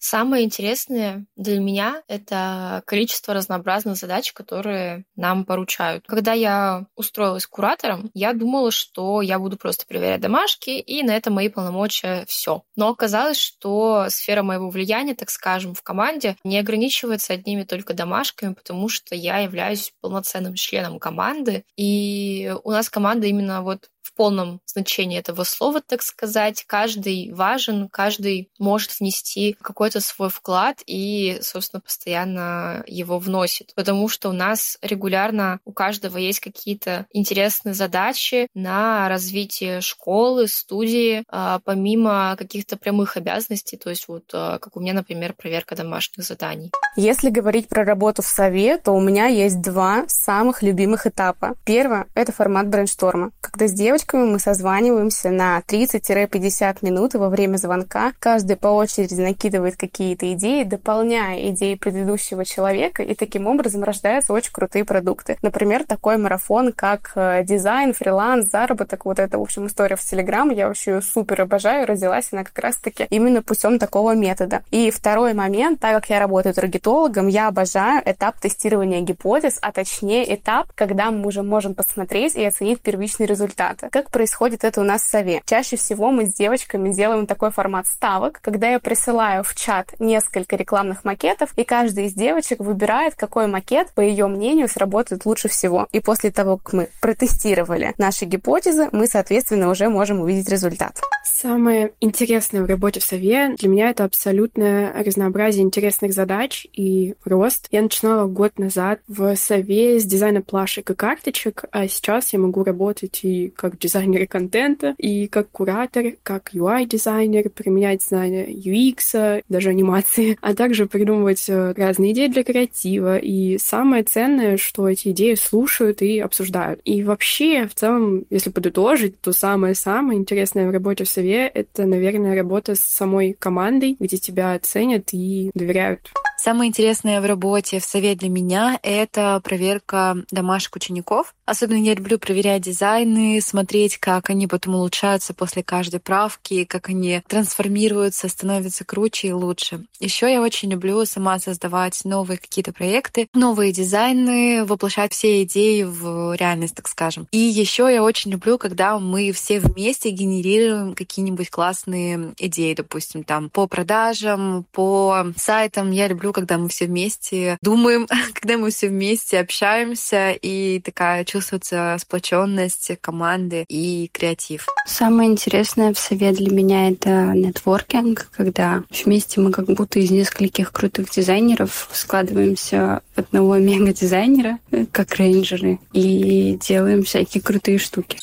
Самое интересное для меня — это количество разнообразных задач, которые нам поручают. Когда я устроилась куратором, я думала, что я буду просто проверять домашки, и на этом мои полномочия все. Но оказалось, что сфера моего влияния, так скажем, в команде не ограничивается одними только домашками, потому что я являюсь полноценным членом команды, и у нас команда именно вот в полном значении этого слова, так сказать. Каждый важен, каждый может внести какой-то свой вклад и, собственно, постоянно его вносит. Потому что у нас регулярно у каждого есть какие-то интересные задачи на развитие школы, студии, а, помимо каких-то прямых обязанностей, то есть вот а, как у меня, например, проверка домашних заданий. Если говорить про работу в сове, то у меня есть два самых любимых этапа. Первое — это формат брейншторма, когда с девочкой девочками мы созваниваемся на 30-50 минут, во время звонка каждый по очереди накидывает какие-то идеи, дополняя идеи предыдущего человека, и таким образом рождаются очень крутые продукты. Например, такой марафон, как э, дизайн, фриланс, заработок, вот эта, в общем, история в Телеграм, я вообще ее супер обожаю, родилась она как раз-таки именно путем такого метода. И второй момент, так как я работаю таргетологом, я обожаю этап тестирования гипотез, а точнее этап, когда мы уже можем посмотреть и оценить первичные результаты. Как происходит это у нас в сове? Чаще всего мы с девочками делаем такой формат ставок, когда я присылаю в чат несколько рекламных макетов, и каждая из девочек выбирает, какой макет, по ее мнению, сработает лучше всего. И после того, как мы протестировали наши гипотезы, мы, соответственно, уже можем увидеть результат. Самое интересное в работе в Сове для меня это абсолютное разнообразие интересных задач и рост. Я начинала год назад в Сове с дизайна плашек и карточек, а сейчас я могу работать и как дизайнер контента, и как куратор, как UI-дизайнер, применять знания UX, даже анимации, а также придумывать э, разные идеи для креатива. И самое ценное, что эти идеи слушают и обсуждают. И вообще, в целом, если подытожить, то самое-самое интересное в работе в Сове — это, наверное, работа с самой командой, где тебя ценят и доверяют. Самое интересное в работе в совет для меня — это проверка домашек учеников. Особенно я люблю проверять дизайны, смотреть, как они потом улучшаются после каждой правки, как они трансформируются, становятся круче и лучше. Еще я очень люблю сама создавать новые какие-то проекты, новые дизайны, воплощать все идеи в реальность, так скажем. И еще я очень люблю, когда мы все вместе генерируем какие-нибудь классные идеи, допустим, там по продажам, по сайтам. Я люблю, когда мы все вместе думаем, когда мы все вместе общаемся, и такая чувствуется сплоченность команды и креатив. Самое интересное в совет для меня это нетворкинг, когда вместе мы как будто из нескольких крутых дизайнеров складываемся в одного мега-дизайнера, как рейнджеры, и делаем всякие крутые штуки.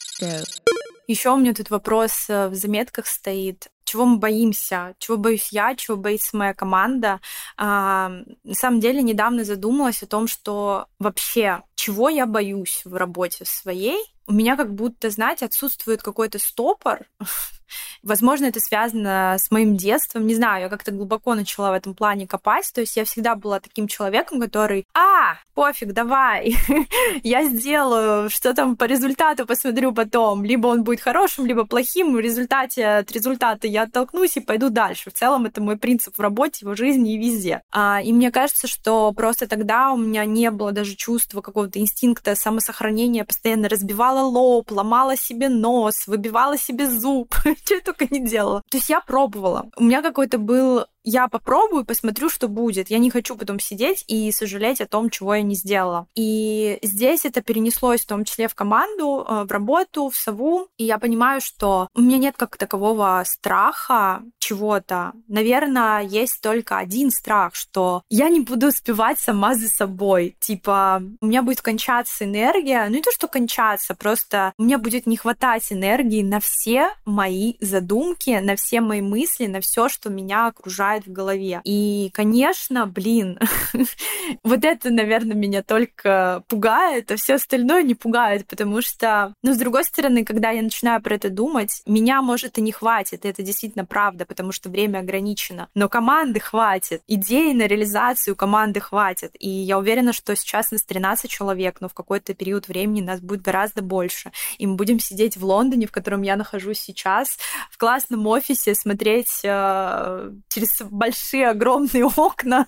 Еще у меня тут вопрос э, в заметках стоит чего мы боимся, чего боюсь я, чего боится моя команда. А, на самом деле недавно задумалась о том, что вообще чего я боюсь в работе своей. У меня как будто, знаете, отсутствует какой-то стопор, Возможно, это связано с моим детством. Не знаю, я как-то глубоко начала в этом плане копать. То есть я всегда была таким человеком, который, а, пофиг, давай, я сделаю, что там по результату посмотрю потом. Либо он будет хорошим, либо плохим. В результате от результата я оттолкнусь и пойду дальше. В целом это мой принцип в работе, в жизни и везде. А, и мне кажется, что просто тогда у меня не было даже чувства какого-то инстинкта самосохранения. Постоянно разбивала лоб, ломала себе нос, выбивала себе зуб. что я только не делала. То есть я пробовала. У меня какой-то был я попробую, посмотрю, что будет. Я не хочу потом сидеть и сожалеть о том, чего я не сделала. И здесь это перенеслось в том числе в команду, э, в работу, в сову. И я понимаю, что у меня нет как такового страха чего-то. Наверное, есть только один страх, что я не буду успевать сама за собой. Типа, у меня будет кончаться энергия. Ну, не то, что кончаться, просто у меня будет не хватать энергии на все мои задумки, на все мои мысли, на все, что меня окружает в голове. И, конечно, блин, вот это, наверное, меня только пугает, а все остальное не пугает, потому что, ну, с другой стороны, когда я начинаю про это думать, меня, может, и не хватит, и это действительно правда, потому что время ограничено. Но команды хватит, идеи на реализацию команды хватит. И я уверена, что сейчас нас 13 человек, но в какой-то период времени нас будет гораздо больше. И мы будем сидеть в Лондоне, в котором я нахожусь сейчас, в классном офисе, смотреть э, через большие огромные окна,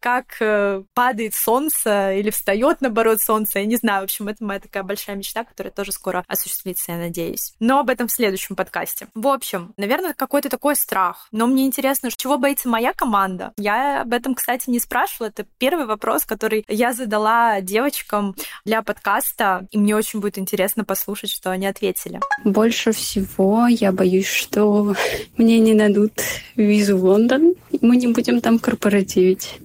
как э, падает солнце или встает наоборот солнце. Я не знаю, в общем, это моя такая большая мечта, которая тоже скоро осуществится, я надеюсь. Но об этом в следующем подкасте. В общем, наверное, какой-то такой страх. Но мне интересно, чего боится моя команда? Я об этом, кстати, не спрашивала. Это первый вопрос, который я задала девочкам для подкаста, и мне очень будет интересно послушать, что они ответили. Больше всего я боюсь, что мне не дадут визу в Лондон, мы не будем там корпоративить.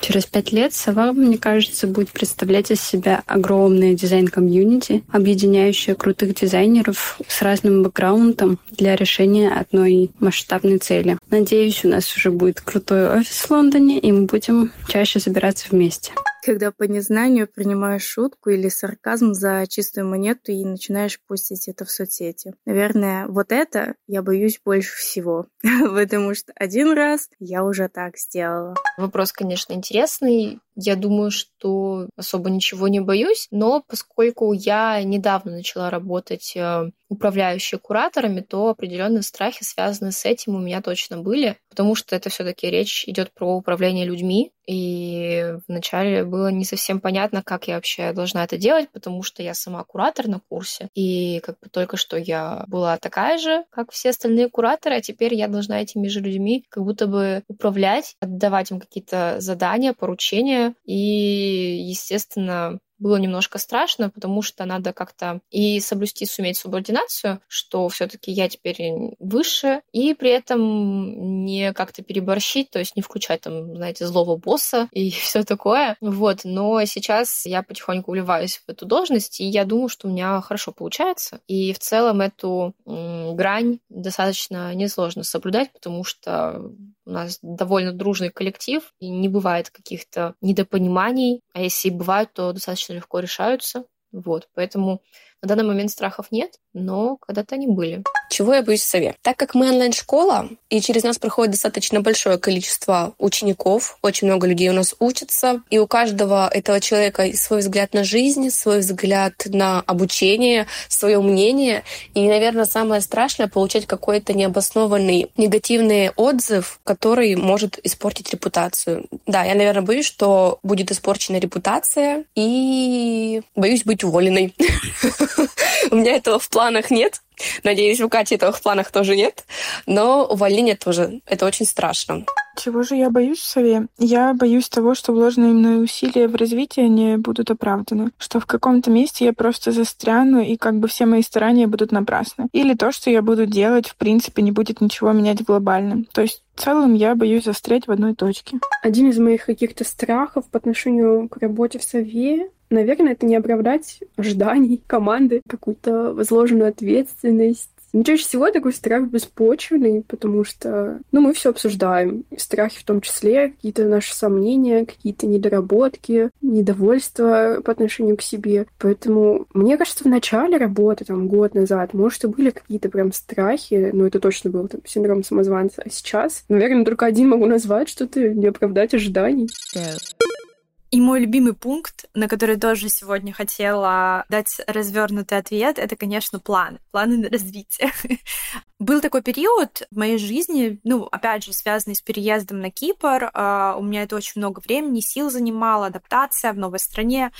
Через пять лет Сова, мне кажется, будет представлять из себя огромное дизайн-комьюнити, объединяющее крутых дизайнеров с разным бэкграундом для решения одной масштабной цели. Надеюсь, у нас уже будет крутой офис в Лондоне, и мы будем чаще собираться вместе когда по незнанию принимаешь шутку или сарказм за чистую монету и начинаешь постить это в соцсети. Наверное, вот это я боюсь больше всего, потому что один раз я уже так сделала. Вопрос, конечно, интересный. Я думаю, что особо ничего не боюсь, но поскольку я недавно начала работать э, управляющей кураторами, то определенные страхи, связанные с этим, у меня точно были, потому что это все-таки речь идет про управление людьми, и вначале было не совсем понятно, как я вообще должна это делать, потому что я сама куратор на курсе, и как бы только что я была такая же, как все остальные кураторы, а теперь я должна этими же людьми как будто бы управлять, отдавать им какие-то задания, поручения, и, естественно, было немножко страшно, потому что надо как-то и соблюсти, суметь субординацию, что все-таки я теперь выше, и при этом не как-то переборщить, то есть не включать там, знаете, злого босса и все такое. Вот, но сейчас я потихоньку вливаюсь в эту должность, и я думаю, что у меня хорошо получается. И в целом эту грань достаточно несложно соблюдать, потому что у нас довольно дружный коллектив, и не бывает каких-то недопониманий, а если и бывают, то достаточно легко решаются. Вот, поэтому На данный момент страхов нет, но когда-то они были. Чего я боюсь в сове? Так как мы онлайн-школа, и через нас проходит достаточно большое количество учеников, очень много людей у нас учатся, и у каждого этого человека свой взгляд на жизнь, свой взгляд на обучение, свое мнение. И, наверное, самое страшное — получать какой-то необоснованный негативный отзыв, который может испортить репутацию. Да, я, наверное, боюсь, что будет испорчена репутация, и боюсь быть уволенной. У меня этого в планах нет. Надеюсь, у Кати этого в планах тоже нет. Но увольнение тоже. Это очень страшно. Чего же я боюсь в сове? Я боюсь того, что вложенные мной усилия в развитие не будут оправданы. Что в каком-то месте я просто застряну, и как бы все мои старания будут напрасны. Или то, что я буду делать, в принципе, не будет ничего менять глобально. То есть в целом я боюсь застрять в одной точке. Один из моих каких-то страхов по отношению к работе в сове Наверное, это не оправдать ожиданий команды, какую-то возложенную ответственность, но чаще всего такой страх беспочвенный, потому что, ну, мы все обсуждаем. страхи в том числе, какие-то наши сомнения, какие-то недоработки, недовольство по отношению к себе. Поэтому, мне кажется, в начале работы, там, год назад, может, и были какие-то прям страхи, но это точно был там, синдром самозванца. А сейчас, наверное, только один могу назвать, что-то не оправдать ожиданий. Yeah. И мой любимый пункт, на который тоже сегодня хотела дать развернутый ответ, это, конечно, планы, планы на развитие. Был такой период в моей жизни, ну, опять же, связанный с переездом на Кипр. А, у меня это очень много времени, сил занимало, адаптация в новой стране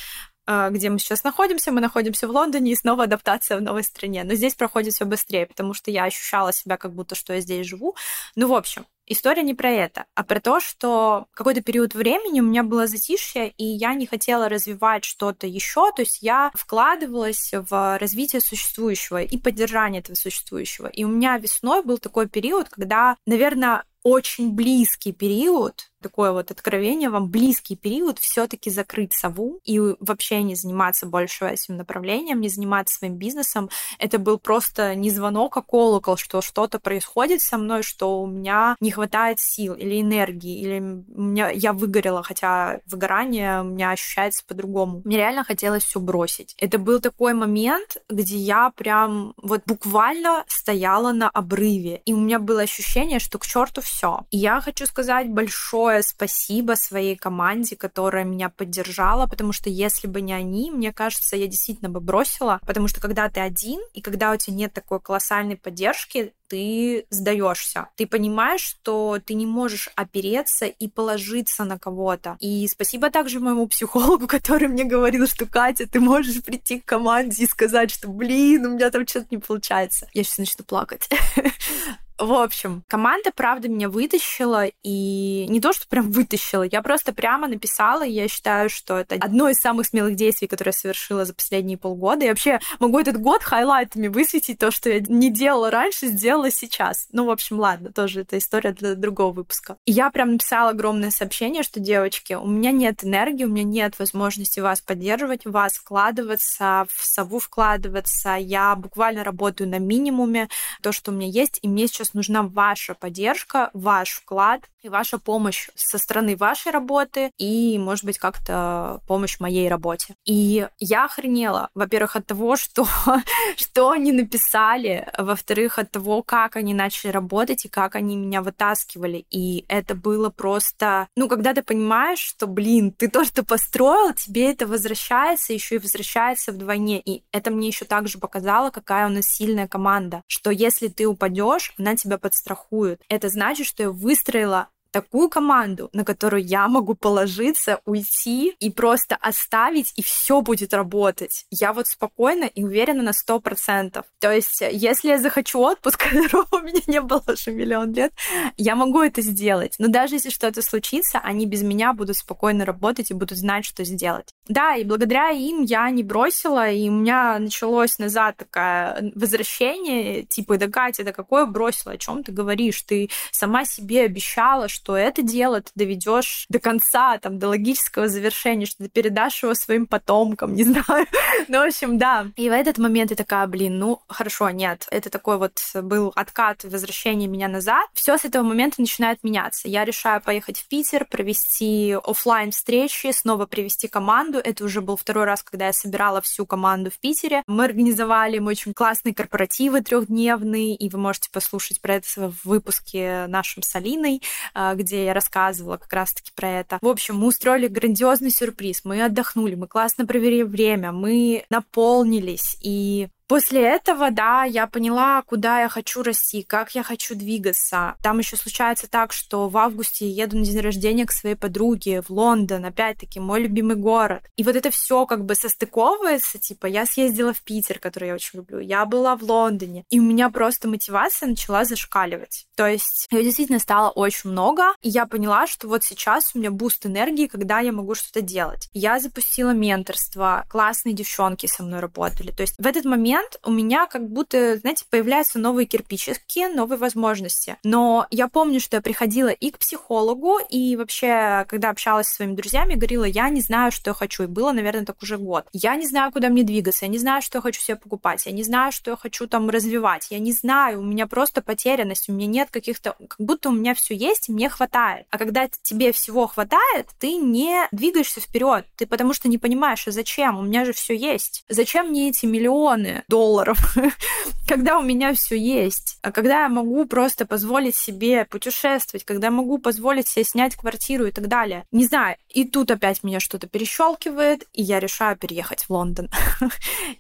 где мы сейчас находимся. Мы находимся в Лондоне, и снова адаптация в новой стране. Но здесь проходит все быстрее, потому что я ощущала себя как будто, что я здесь живу. Ну, в общем, история не про это, а про то, что какой-то период времени у меня было затишье, и я не хотела развивать что-то еще, то есть я вкладывалась в развитие существующего и поддержание этого существующего. И у меня весной был такой период, когда, наверное, очень близкий период такое вот откровение вам, близкий период все-таки закрыть сову и вообще не заниматься больше этим направлением, не заниматься своим бизнесом. Это был просто не звонок, а колокол, что что-то происходит со мной, что у меня не хватает сил или энергии, или меня, я выгорела, хотя выгорание у меня ощущается по-другому. Мне реально хотелось все бросить. Это был такой момент, где я прям вот буквально стояла на обрыве, и у меня было ощущение, что к черту все. И я хочу сказать большое большое спасибо своей команде, которая меня поддержала, потому что если бы не они, мне кажется, я действительно бы бросила, потому что когда ты один, и когда у тебя нет такой колоссальной поддержки, ты сдаешься. Ты понимаешь, что ты не можешь опереться и положиться на кого-то. И спасибо также моему психологу, который мне говорил, что Катя, ты можешь прийти к команде и сказать, что блин, у меня там что-то не получается. Я сейчас начну плакать. В общем, команда, правда, меня вытащила, и не то, что прям вытащила, я просто прямо написала, я считаю, что это одно из самых смелых действий, которые я совершила за последние полгода. И вообще могу этот год хайлайтами высветить то, что я не делала раньше, сделала сейчас. Ну, в общем, ладно, тоже это история для другого выпуска. И я прям написала огромное сообщение, что, девочки, у меня нет энергии, у меня нет возможности вас поддерживать, в вас вкладываться, в сову вкладываться. Я буквально работаю на минимуме, то, что у меня есть, и мне сейчас нужна ваша поддержка, ваш вклад и ваша помощь со стороны вашей работы и, может быть, как-то помощь моей работе. И я охренела, во-первых, от того, что, что они написали, во-вторых, от того, как они начали работать и как они меня вытаскивали. И это было просто... Ну, когда ты понимаешь, что, блин, ты то, что построил, тебе это возвращается, еще и возвращается вдвойне. И это мне еще также показало, какая у нас сильная команда, что если ты упадешь, она тебя подстрахует. Это значит, что я выстроила такую команду, на которую я могу положиться, уйти и просто оставить, и все будет работать. Я вот спокойно и уверена на сто процентов. То есть, если я захочу отпуск, которого у меня не было уже миллион лет, я могу это сделать. Но даже если что-то случится, они без меня будут спокойно работать и будут знать, что сделать. Да, и благодаря им я не бросила, и у меня началось назад такое возвращение, типа, да, Катя, да какое бросила, о чем ты говоришь? Ты сама себе обещала, что что это дело ты доведешь до конца, там, до логического завершения, что ты передашь его своим потомкам, не знаю. ну, в общем, да. И в этот момент я такая, блин, ну, хорошо, нет. Это такой вот был откат, возвращение меня назад. Все с этого момента начинает меняться. Я решаю поехать в Питер, провести офлайн встречи, снова привести команду. Это уже был второй раз, когда я собирала всю команду в Питере. Мы организовали мы очень классные корпоративы трехдневные, и вы можете послушать про это в выпуске нашем с Алиной, где я рассказывала как раз-таки про это. В общем, мы устроили грандиозный сюрприз, мы отдохнули, мы классно провели время, мы наполнились, и После этого, да, я поняла, куда я хочу расти, как я хочу двигаться. Там еще случается так, что в августе я еду на день рождения к своей подруге в Лондон, опять-таки, мой любимый город. И вот это все как бы состыковывается, типа, я съездила в Питер, который я очень люблю, я была в Лондоне, и у меня просто мотивация начала зашкаливать. То есть ее действительно стало очень много, и я поняла, что вот сейчас у меня boost энергии, когда я могу что-то делать. Я запустила менторство, классные девчонки со мной работали. То есть в этот момент момент у меня как будто, знаете, появляются новые кирпичики, новые возможности. Но я помню, что я приходила и к психологу, и вообще, когда общалась со своими друзьями, говорила, я не знаю, что я хочу. И было, наверное, так уже год. Я не знаю, куда мне двигаться, я не знаю, что я хочу себе покупать, я не знаю, что я хочу там развивать, я не знаю, у меня просто потерянность, у меня нет каких-то... Как будто у меня все есть, мне хватает. А когда тебе всего хватает, ты не двигаешься вперед, ты потому что не понимаешь, а зачем? У меня же все есть. Зачем мне эти миллионы? Долларов, когда у меня все есть, а когда я могу просто позволить себе путешествовать, когда могу позволить себе снять квартиру и так далее. Не знаю, и тут опять меня что-то перещелкивает, и я решаю переехать в Лондон.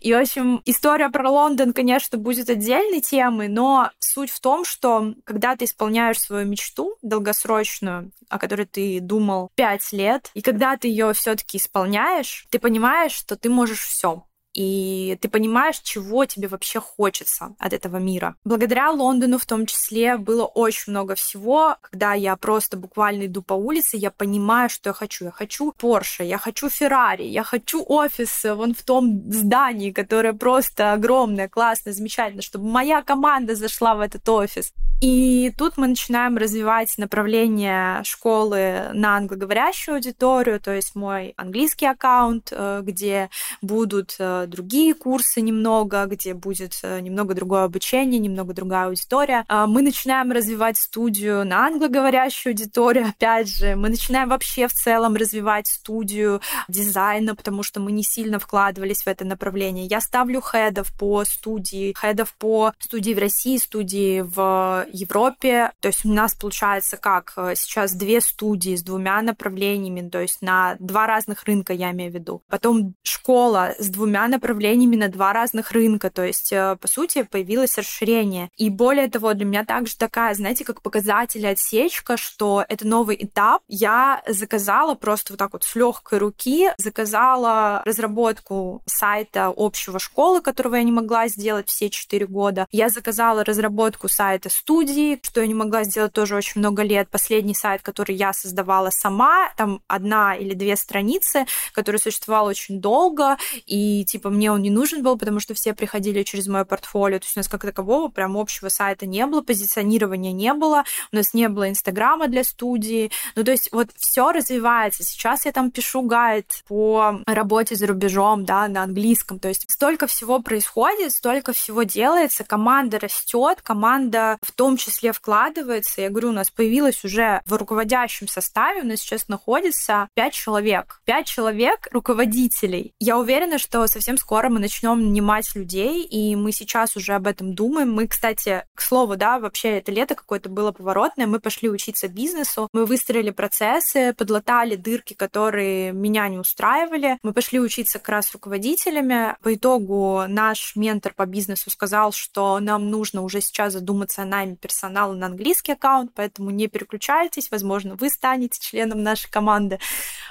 И, в общем, история про Лондон, конечно, будет отдельной темой, но суть в том, что когда ты исполняешь свою мечту долгосрочную, о которой ты думал пять лет, и когда ты ее все-таки исполняешь, ты понимаешь, что ты можешь все и ты понимаешь, чего тебе вообще хочется от этого мира. Благодаря Лондону в том числе было очень много всего, когда я просто буквально иду по улице, я понимаю, что я хочу. Я хочу Porsche, я хочу Ferrari, я хочу офис вон в том здании, которое просто огромное, классное, замечательно, чтобы моя команда зашла в этот офис. И тут мы начинаем развивать направление школы на англоговорящую аудиторию, то есть мой английский аккаунт, э, где будут э, другие курсы немного, где будет э, немного другое обучение, немного другая аудитория. А мы начинаем развивать студию на англоговорящую аудиторию, опять же. Мы начинаем вообще в целом развивать студию дизайна, потому что мы не сильно вкладывались в это направление. Я ставлю хедов по студии, хедов по студии в России, студии в Европе. То есть у нас получается как э, сейчас две студии с двумя направлениями, то есть на два разных рынка, я имею в виду. Потом школа с двумя направлениями на два разных рынка. То есть, э, по сути, появилось расширение. И более того, для меня также такая, знаете, как показатель отсечка, что это новый этап. Я заказала просто вот так вот с легкой руки, заказала разработку сайта общего школы, которого я не могла сделать все четыре года. Я заказала разработку сайта студии, что я не могла сделать тоже очень много лет. Последний сайт, который я создавала сама, там одна или две страницы, который существовал очень долго, и типа мне он не нужен был, потому что все приходили через мое портфолио. То есть у нас как такового прям общего сайта не было, позиционирования не было, у нас не было инстаграма для студии. Ну, то есть вот все развивается. Сейчас я там пишу гайд по работе за рубежом, да, на английском. То есть столько всего происходит, столько всего делается, команда растет, команда в том числе вкладывается. Я говорю, у нас появилось уже в руководящем составе, у нас сейчас находится пять человек. Пять человек руководителей. Я уверена, что совсем скоро мы начнем нанимать людей, и мы сейчас уже об этом думаем. Мы, кстати, к слову, да, вообще это лето какое-то было поворотное, мы пошли учиться бизнесу, мы выстроили процессы, подлатали дырки, которые меня не устраивали. Мы пошли учиться как раз руководителями. По итогу наш ментор по бизнесу сказал, что нам нужно уже сейчас задуматься о найме персонала на английский аккаунт, поэтому не переключайтесь, возможно, вы станете членом нашей команды.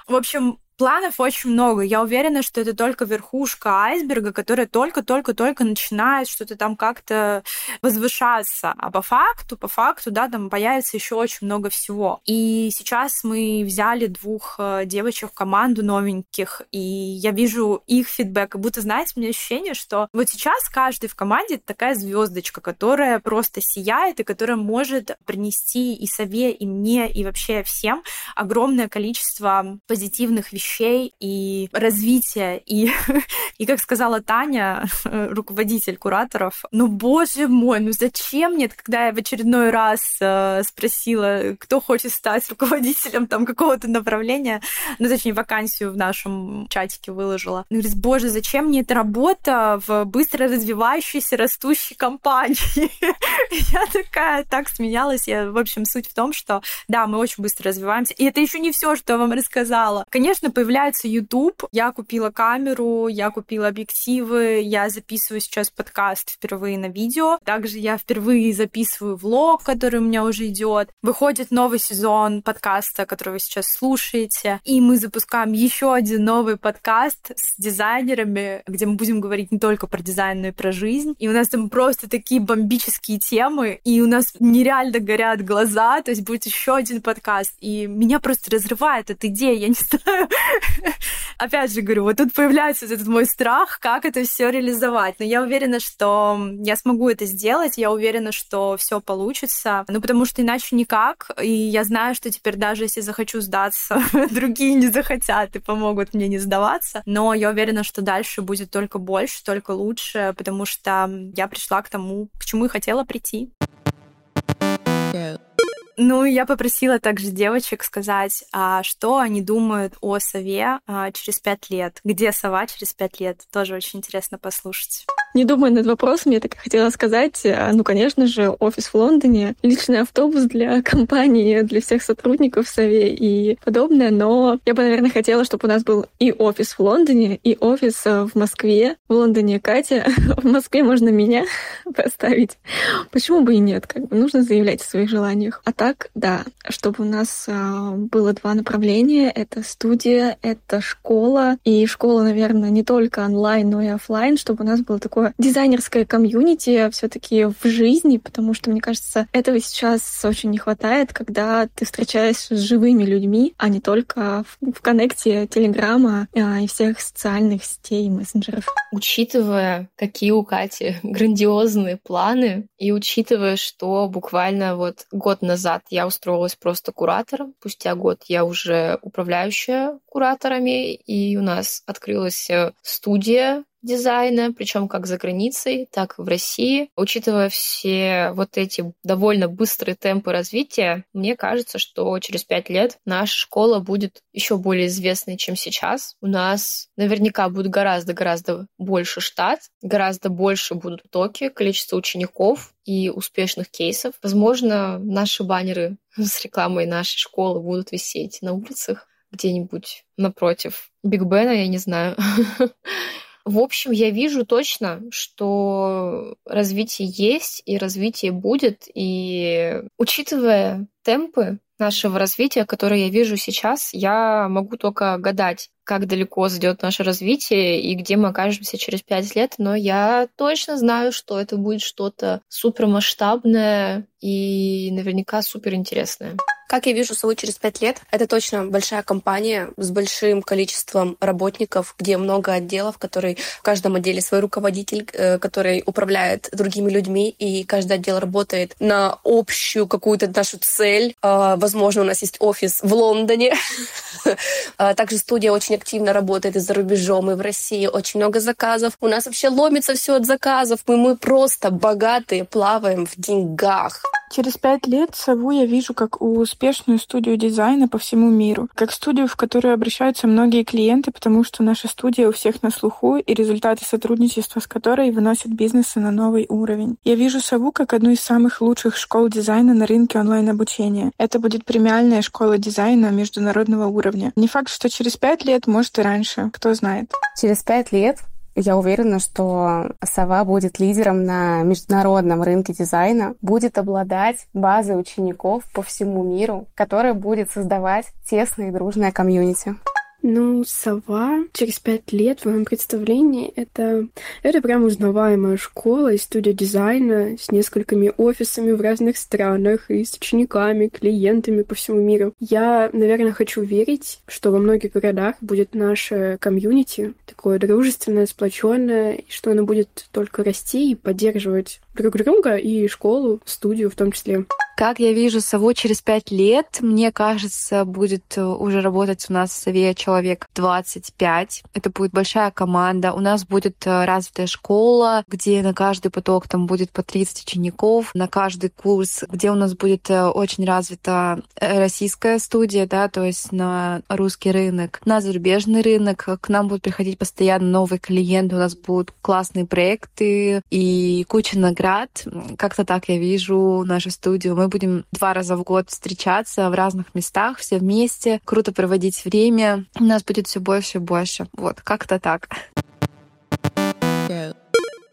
В общем, Планов очень много. Я уверена, что это только верхушка айсберга, которая только-только-только начинает что-то там как-то возвышаться. А по факту, по факту, да, там появится еще очень много всего. И сейчас мы взяли двух э, девочек в команду новеньких, и я вижу их фидбэк. Как будто, знаете, у меня ощущение, что вот сейчас каждый в команде такая звездочка, которая просто сияет и которая может принести и сове, и мне, и вообще всем огромное количество позитивных вещей и развития. И, и как сказала Таня, руководитель кураторов, ну, боже мой, ну зачем мне, когда я в очередной раз э, спросила, кто хочет стать руководителем там какого-то направления, ну, точнее, вакансию в нашем чатике выложила. Ну, говорит, боже, зачем мне эта работа в быстро развивающейся, растущей компании? Я такая так смеялась. Я, в общем, суть в том, что, да, мы очень быстро развиваемся. И это еще не все, что я вам рассказала. Конечно, появляется YouTube. Я купила камеру, я купила объективы, я записываю сейчас подкаст впервые на видео. Также я впервые записываю влог, который у меня уже идет. Выходит новый сезон подкаста, который вы сейчас слушаете. И мы запускаем еще один новый подкаст с дизайнерами, где мы будем говорить не только про дизайн, но и про жизнь. И у нас там просто такие бомбические темы, и у нас нереально горят глаза, то есть будет еще один подкаст. И меня просто разрывает эта идея, я не знаю. Опять же говорю, вот тут появляется этот мой страх, как это все реализовать. Но я уверена, что я смогу это сделать, я уверена, что все получится. Ну, потому что иначе никак. И я знаю, что теперь даже если захочу сдаться, другие не захотят и помогут мне не сдаваться. Но я уверена, что дальше будет только больше, только лучше, потому что я пришла к тому, к чему и хотела прийти. Ну, я попросила также девочек сказать, а что они думают о сове а, через пять лет. Где сова через пять лет? Тоже очень интересно послушать. Не думая над вопросом, я так и хотела сказать, а, ну, конечно же, офис в Лондоне, личный автобус для компании, для всех сотрудников Сове и подобное, но я бы, наверное, хотела, чтобы у нас был и офис в Лондоне, и офис а, в Москве. В Лондоне Катя, в Москве можно меня поставить. Почему бы и нет? Как бы нужно заявлять о своих желаниях. А так, да, чтобы у нас а, было два направления. Это студия, это школа. И школа, наверное, не только онлайн, но и офлайн, чтобы у нас было такое дизайнерское комьюнити все таки в жизни, потому что, мне кажется, этого сейчас очень не хватает, когда ты встречаешься с живыми людьми, а не только в, в коннекте Телеграма а, и всех социальных сетей и мессенджеров. Учитывая, какие у Кати грандиозные планы, и учитывая, что буквально вот год назад я устроилась просто куратором, спустя год я уже управляющая кураторами, и у нас открылась э, студия дизайна, причем как за границей, так и в России. Учитывая все вот эти довольно быстрые темпы развития, мне кажется, что через пять лет наша школа будет еще более известной, чем сейчас. У нас наверняка будет гораздо-гораздо больше штат, гораздо больше будут потоки, количество учеников и успешных кейсов. Возможно, наши баннеры с рекламой нашей школы будут висеть на улицах где-нибудь напротив Биг Бена, я не знаю. В общем, я вижу точно, что развитие есть и развитие будет. И учитывая темпы нашего развития, которые я вижу сейчас, я могу только гадать, как далеко зайдет наше развитие и где мы окажемся через пять лет, но я точно знаю, что это будет что-то супермасштабное и наверняка суперинтересное. Как я вижу сову через пять лет, это точно большая компания с большим количеством работников, где много отделов, которые в каждом отделе свой руководитель, э, который управляет другими людьми, и каждый отдел работает на общую какую-то нашу цель. А, возможно, у нас есть офис в Лондоне. А, также студия очень активно работает и за рубежом, и в России. Очень много заказов. У нас вообще ломится все от заказов. Мы, мы просто богатые, плаваем в деньгах. Через пять лет сову я вижу как успешную студию дизайна по всему миру, как студию, в которую обращаются многие клиенты, потому что наша студия у всех на слуху и результаты сотрудничества с которой выносят бизнесы на новый уровень. Я вижу сову как одну из самых лучших школ дизайна на рынке онлайн-обучения. Это будет премиальная школа дизайна международного уровня. Не факт, что через пять лет, может и раньше, кто знает. Через пять лет я уверена, что Сова будет лидером на международном рынке дизайна, будет обладать базой учеников по всему миру, которая будет создавать тесное и дружное комьюнити. Ну, сова через пять лет в моем представлении это, это прям узнаваемая школа и студия дизайна с несколькими офисами в разных странах и с учениками, клиентами по всему миру. Я, наверное, хочу верить, что во многих городах будет наше комьюнити такое дружественное, сплоченное, и что оно будет только расти и поддерживать друг друга и школу, студию в том числе. Как я вижу сову через пять лет, мне кажется, будет э, уже работать у нас в сове человек 25. Это будет большая команда. У нас будет э, развитая школа, где на каждый поток там будет по 30 учеников, на каждый курс, где у нас будет э, очень развита российская студия, да, то есть на русский рынок, на зарубежный рынок. К нам будут приходить постоянно новые клиенты, у нас будут классные проекты и куча наград. Как-то так я вижу нашу студию. Мы будем два раза в год встречаться в разных местах, все вместе, круто проводить время. У нас будет все больше и больше. Вот, как-то так.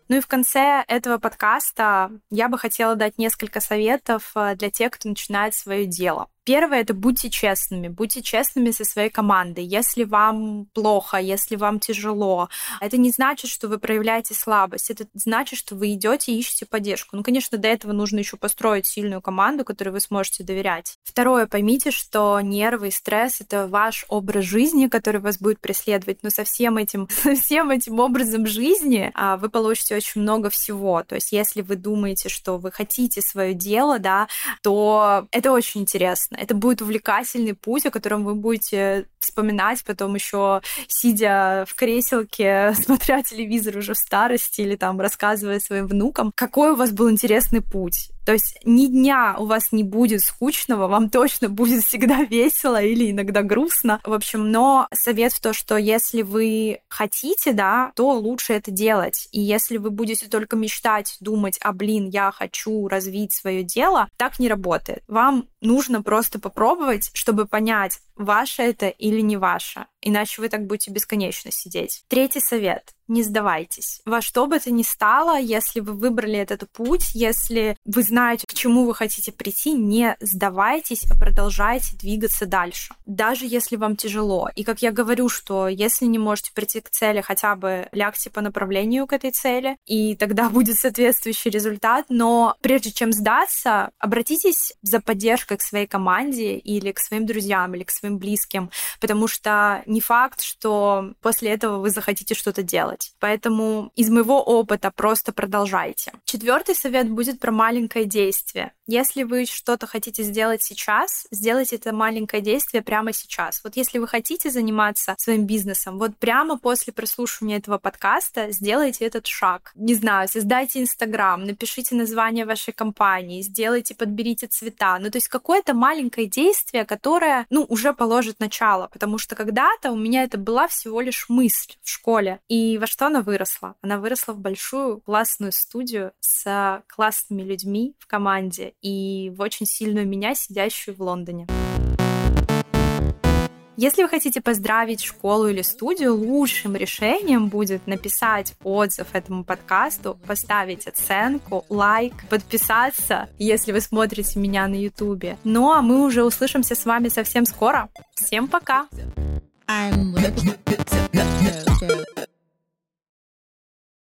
Ну и в конце этого подкаста я бы хотела дать несколько советов э, для тех, кто начинает свое дело. Первое — это будьте честными. Будьте честными со своей командой. Если вам плохо, если вам тяжело, это не значит, что вы проявляете слабость. Это значит, что вы идете и ищете поддержку. Ну, конечно, до этого нужно еще построить сильную команду, которой вы сможете доверять. Второе, поймите, что нервы и стресс — это ваш образ жизни, который вас будет преследовать. Но со всем этим, со всем этим образом жизни а, вы получите очень много всего. То есть если вы думаете, что вы хотите свое дело, да, то это очень интересно это будет увлекательный путь, о котором вы будете вспоминать потом еще сидя в креселке, смотря телевизор уже в старости или там рассказывая своим внукам, какой у вас был интересный путь. То есть ни дня у вас не будет скучного, вам точно будет всегда весело или иногда грустно. В общем, но совет в то, что если вы хотите, да, то лучше это делать. И если вы будете только мечтать, думать, а блин, я хочу развить свое дело, так не работает. Вам нужно просто попробовать, чтобы понять, ваше это или не ваше. Иначе вы так будете бесконечно сидеть. Третий совет не сдавайтесь. Во что бы то ни стало, если вы выбрали этот путь, если вы знаете, к чему вы хотите прийти, не сдавайтесь, а продолжайте двигаться дальше. Даже если вам тяжело. И как я говорю, что если не можете прийти к цели, хотя бы лягте по направлению к этой цели, и тогда будет соответствующий результат. Но прежде чем сдаться, обратитесь за поддержкой к своей команде или к своим друзьям, или к своим близким, потому что факт, что после этого вы захотите что-то делать. Поэтому из моего опыта просто продолжайте. Четвертый совет будет про маленькое действие. Если вы что-то хотите сделать сейчас, сделайте это маленькое действие прямо сейчас. Вот если вы хотите заниматься своим бизнесом, вот прямо после прослушивания этого подкаста сделайте этот шаг. Не знаю, создайте Инстаграм, напишите название вашей компании, сделайте, подберите цвета. Ну, то есть какое-то маленькое действие, которое, ну, уже положит начало, потому что когда-то у меня это была всего лишь мысль в школе. И во что она выросла? Она выросла в большую классную студию с классными людьми в команде и в очень сильную меня, сидящую в Лондоне. Если вы хотите поздравить школу или студию, лучшим решением будет написать отзыв этому подкасту, поставить оценку, лайк, подписаться, если вы смотрите меня на ютубе. Ну а мы уже услышимся с вами совсем скоро. Всем пока! I'm with Jojo.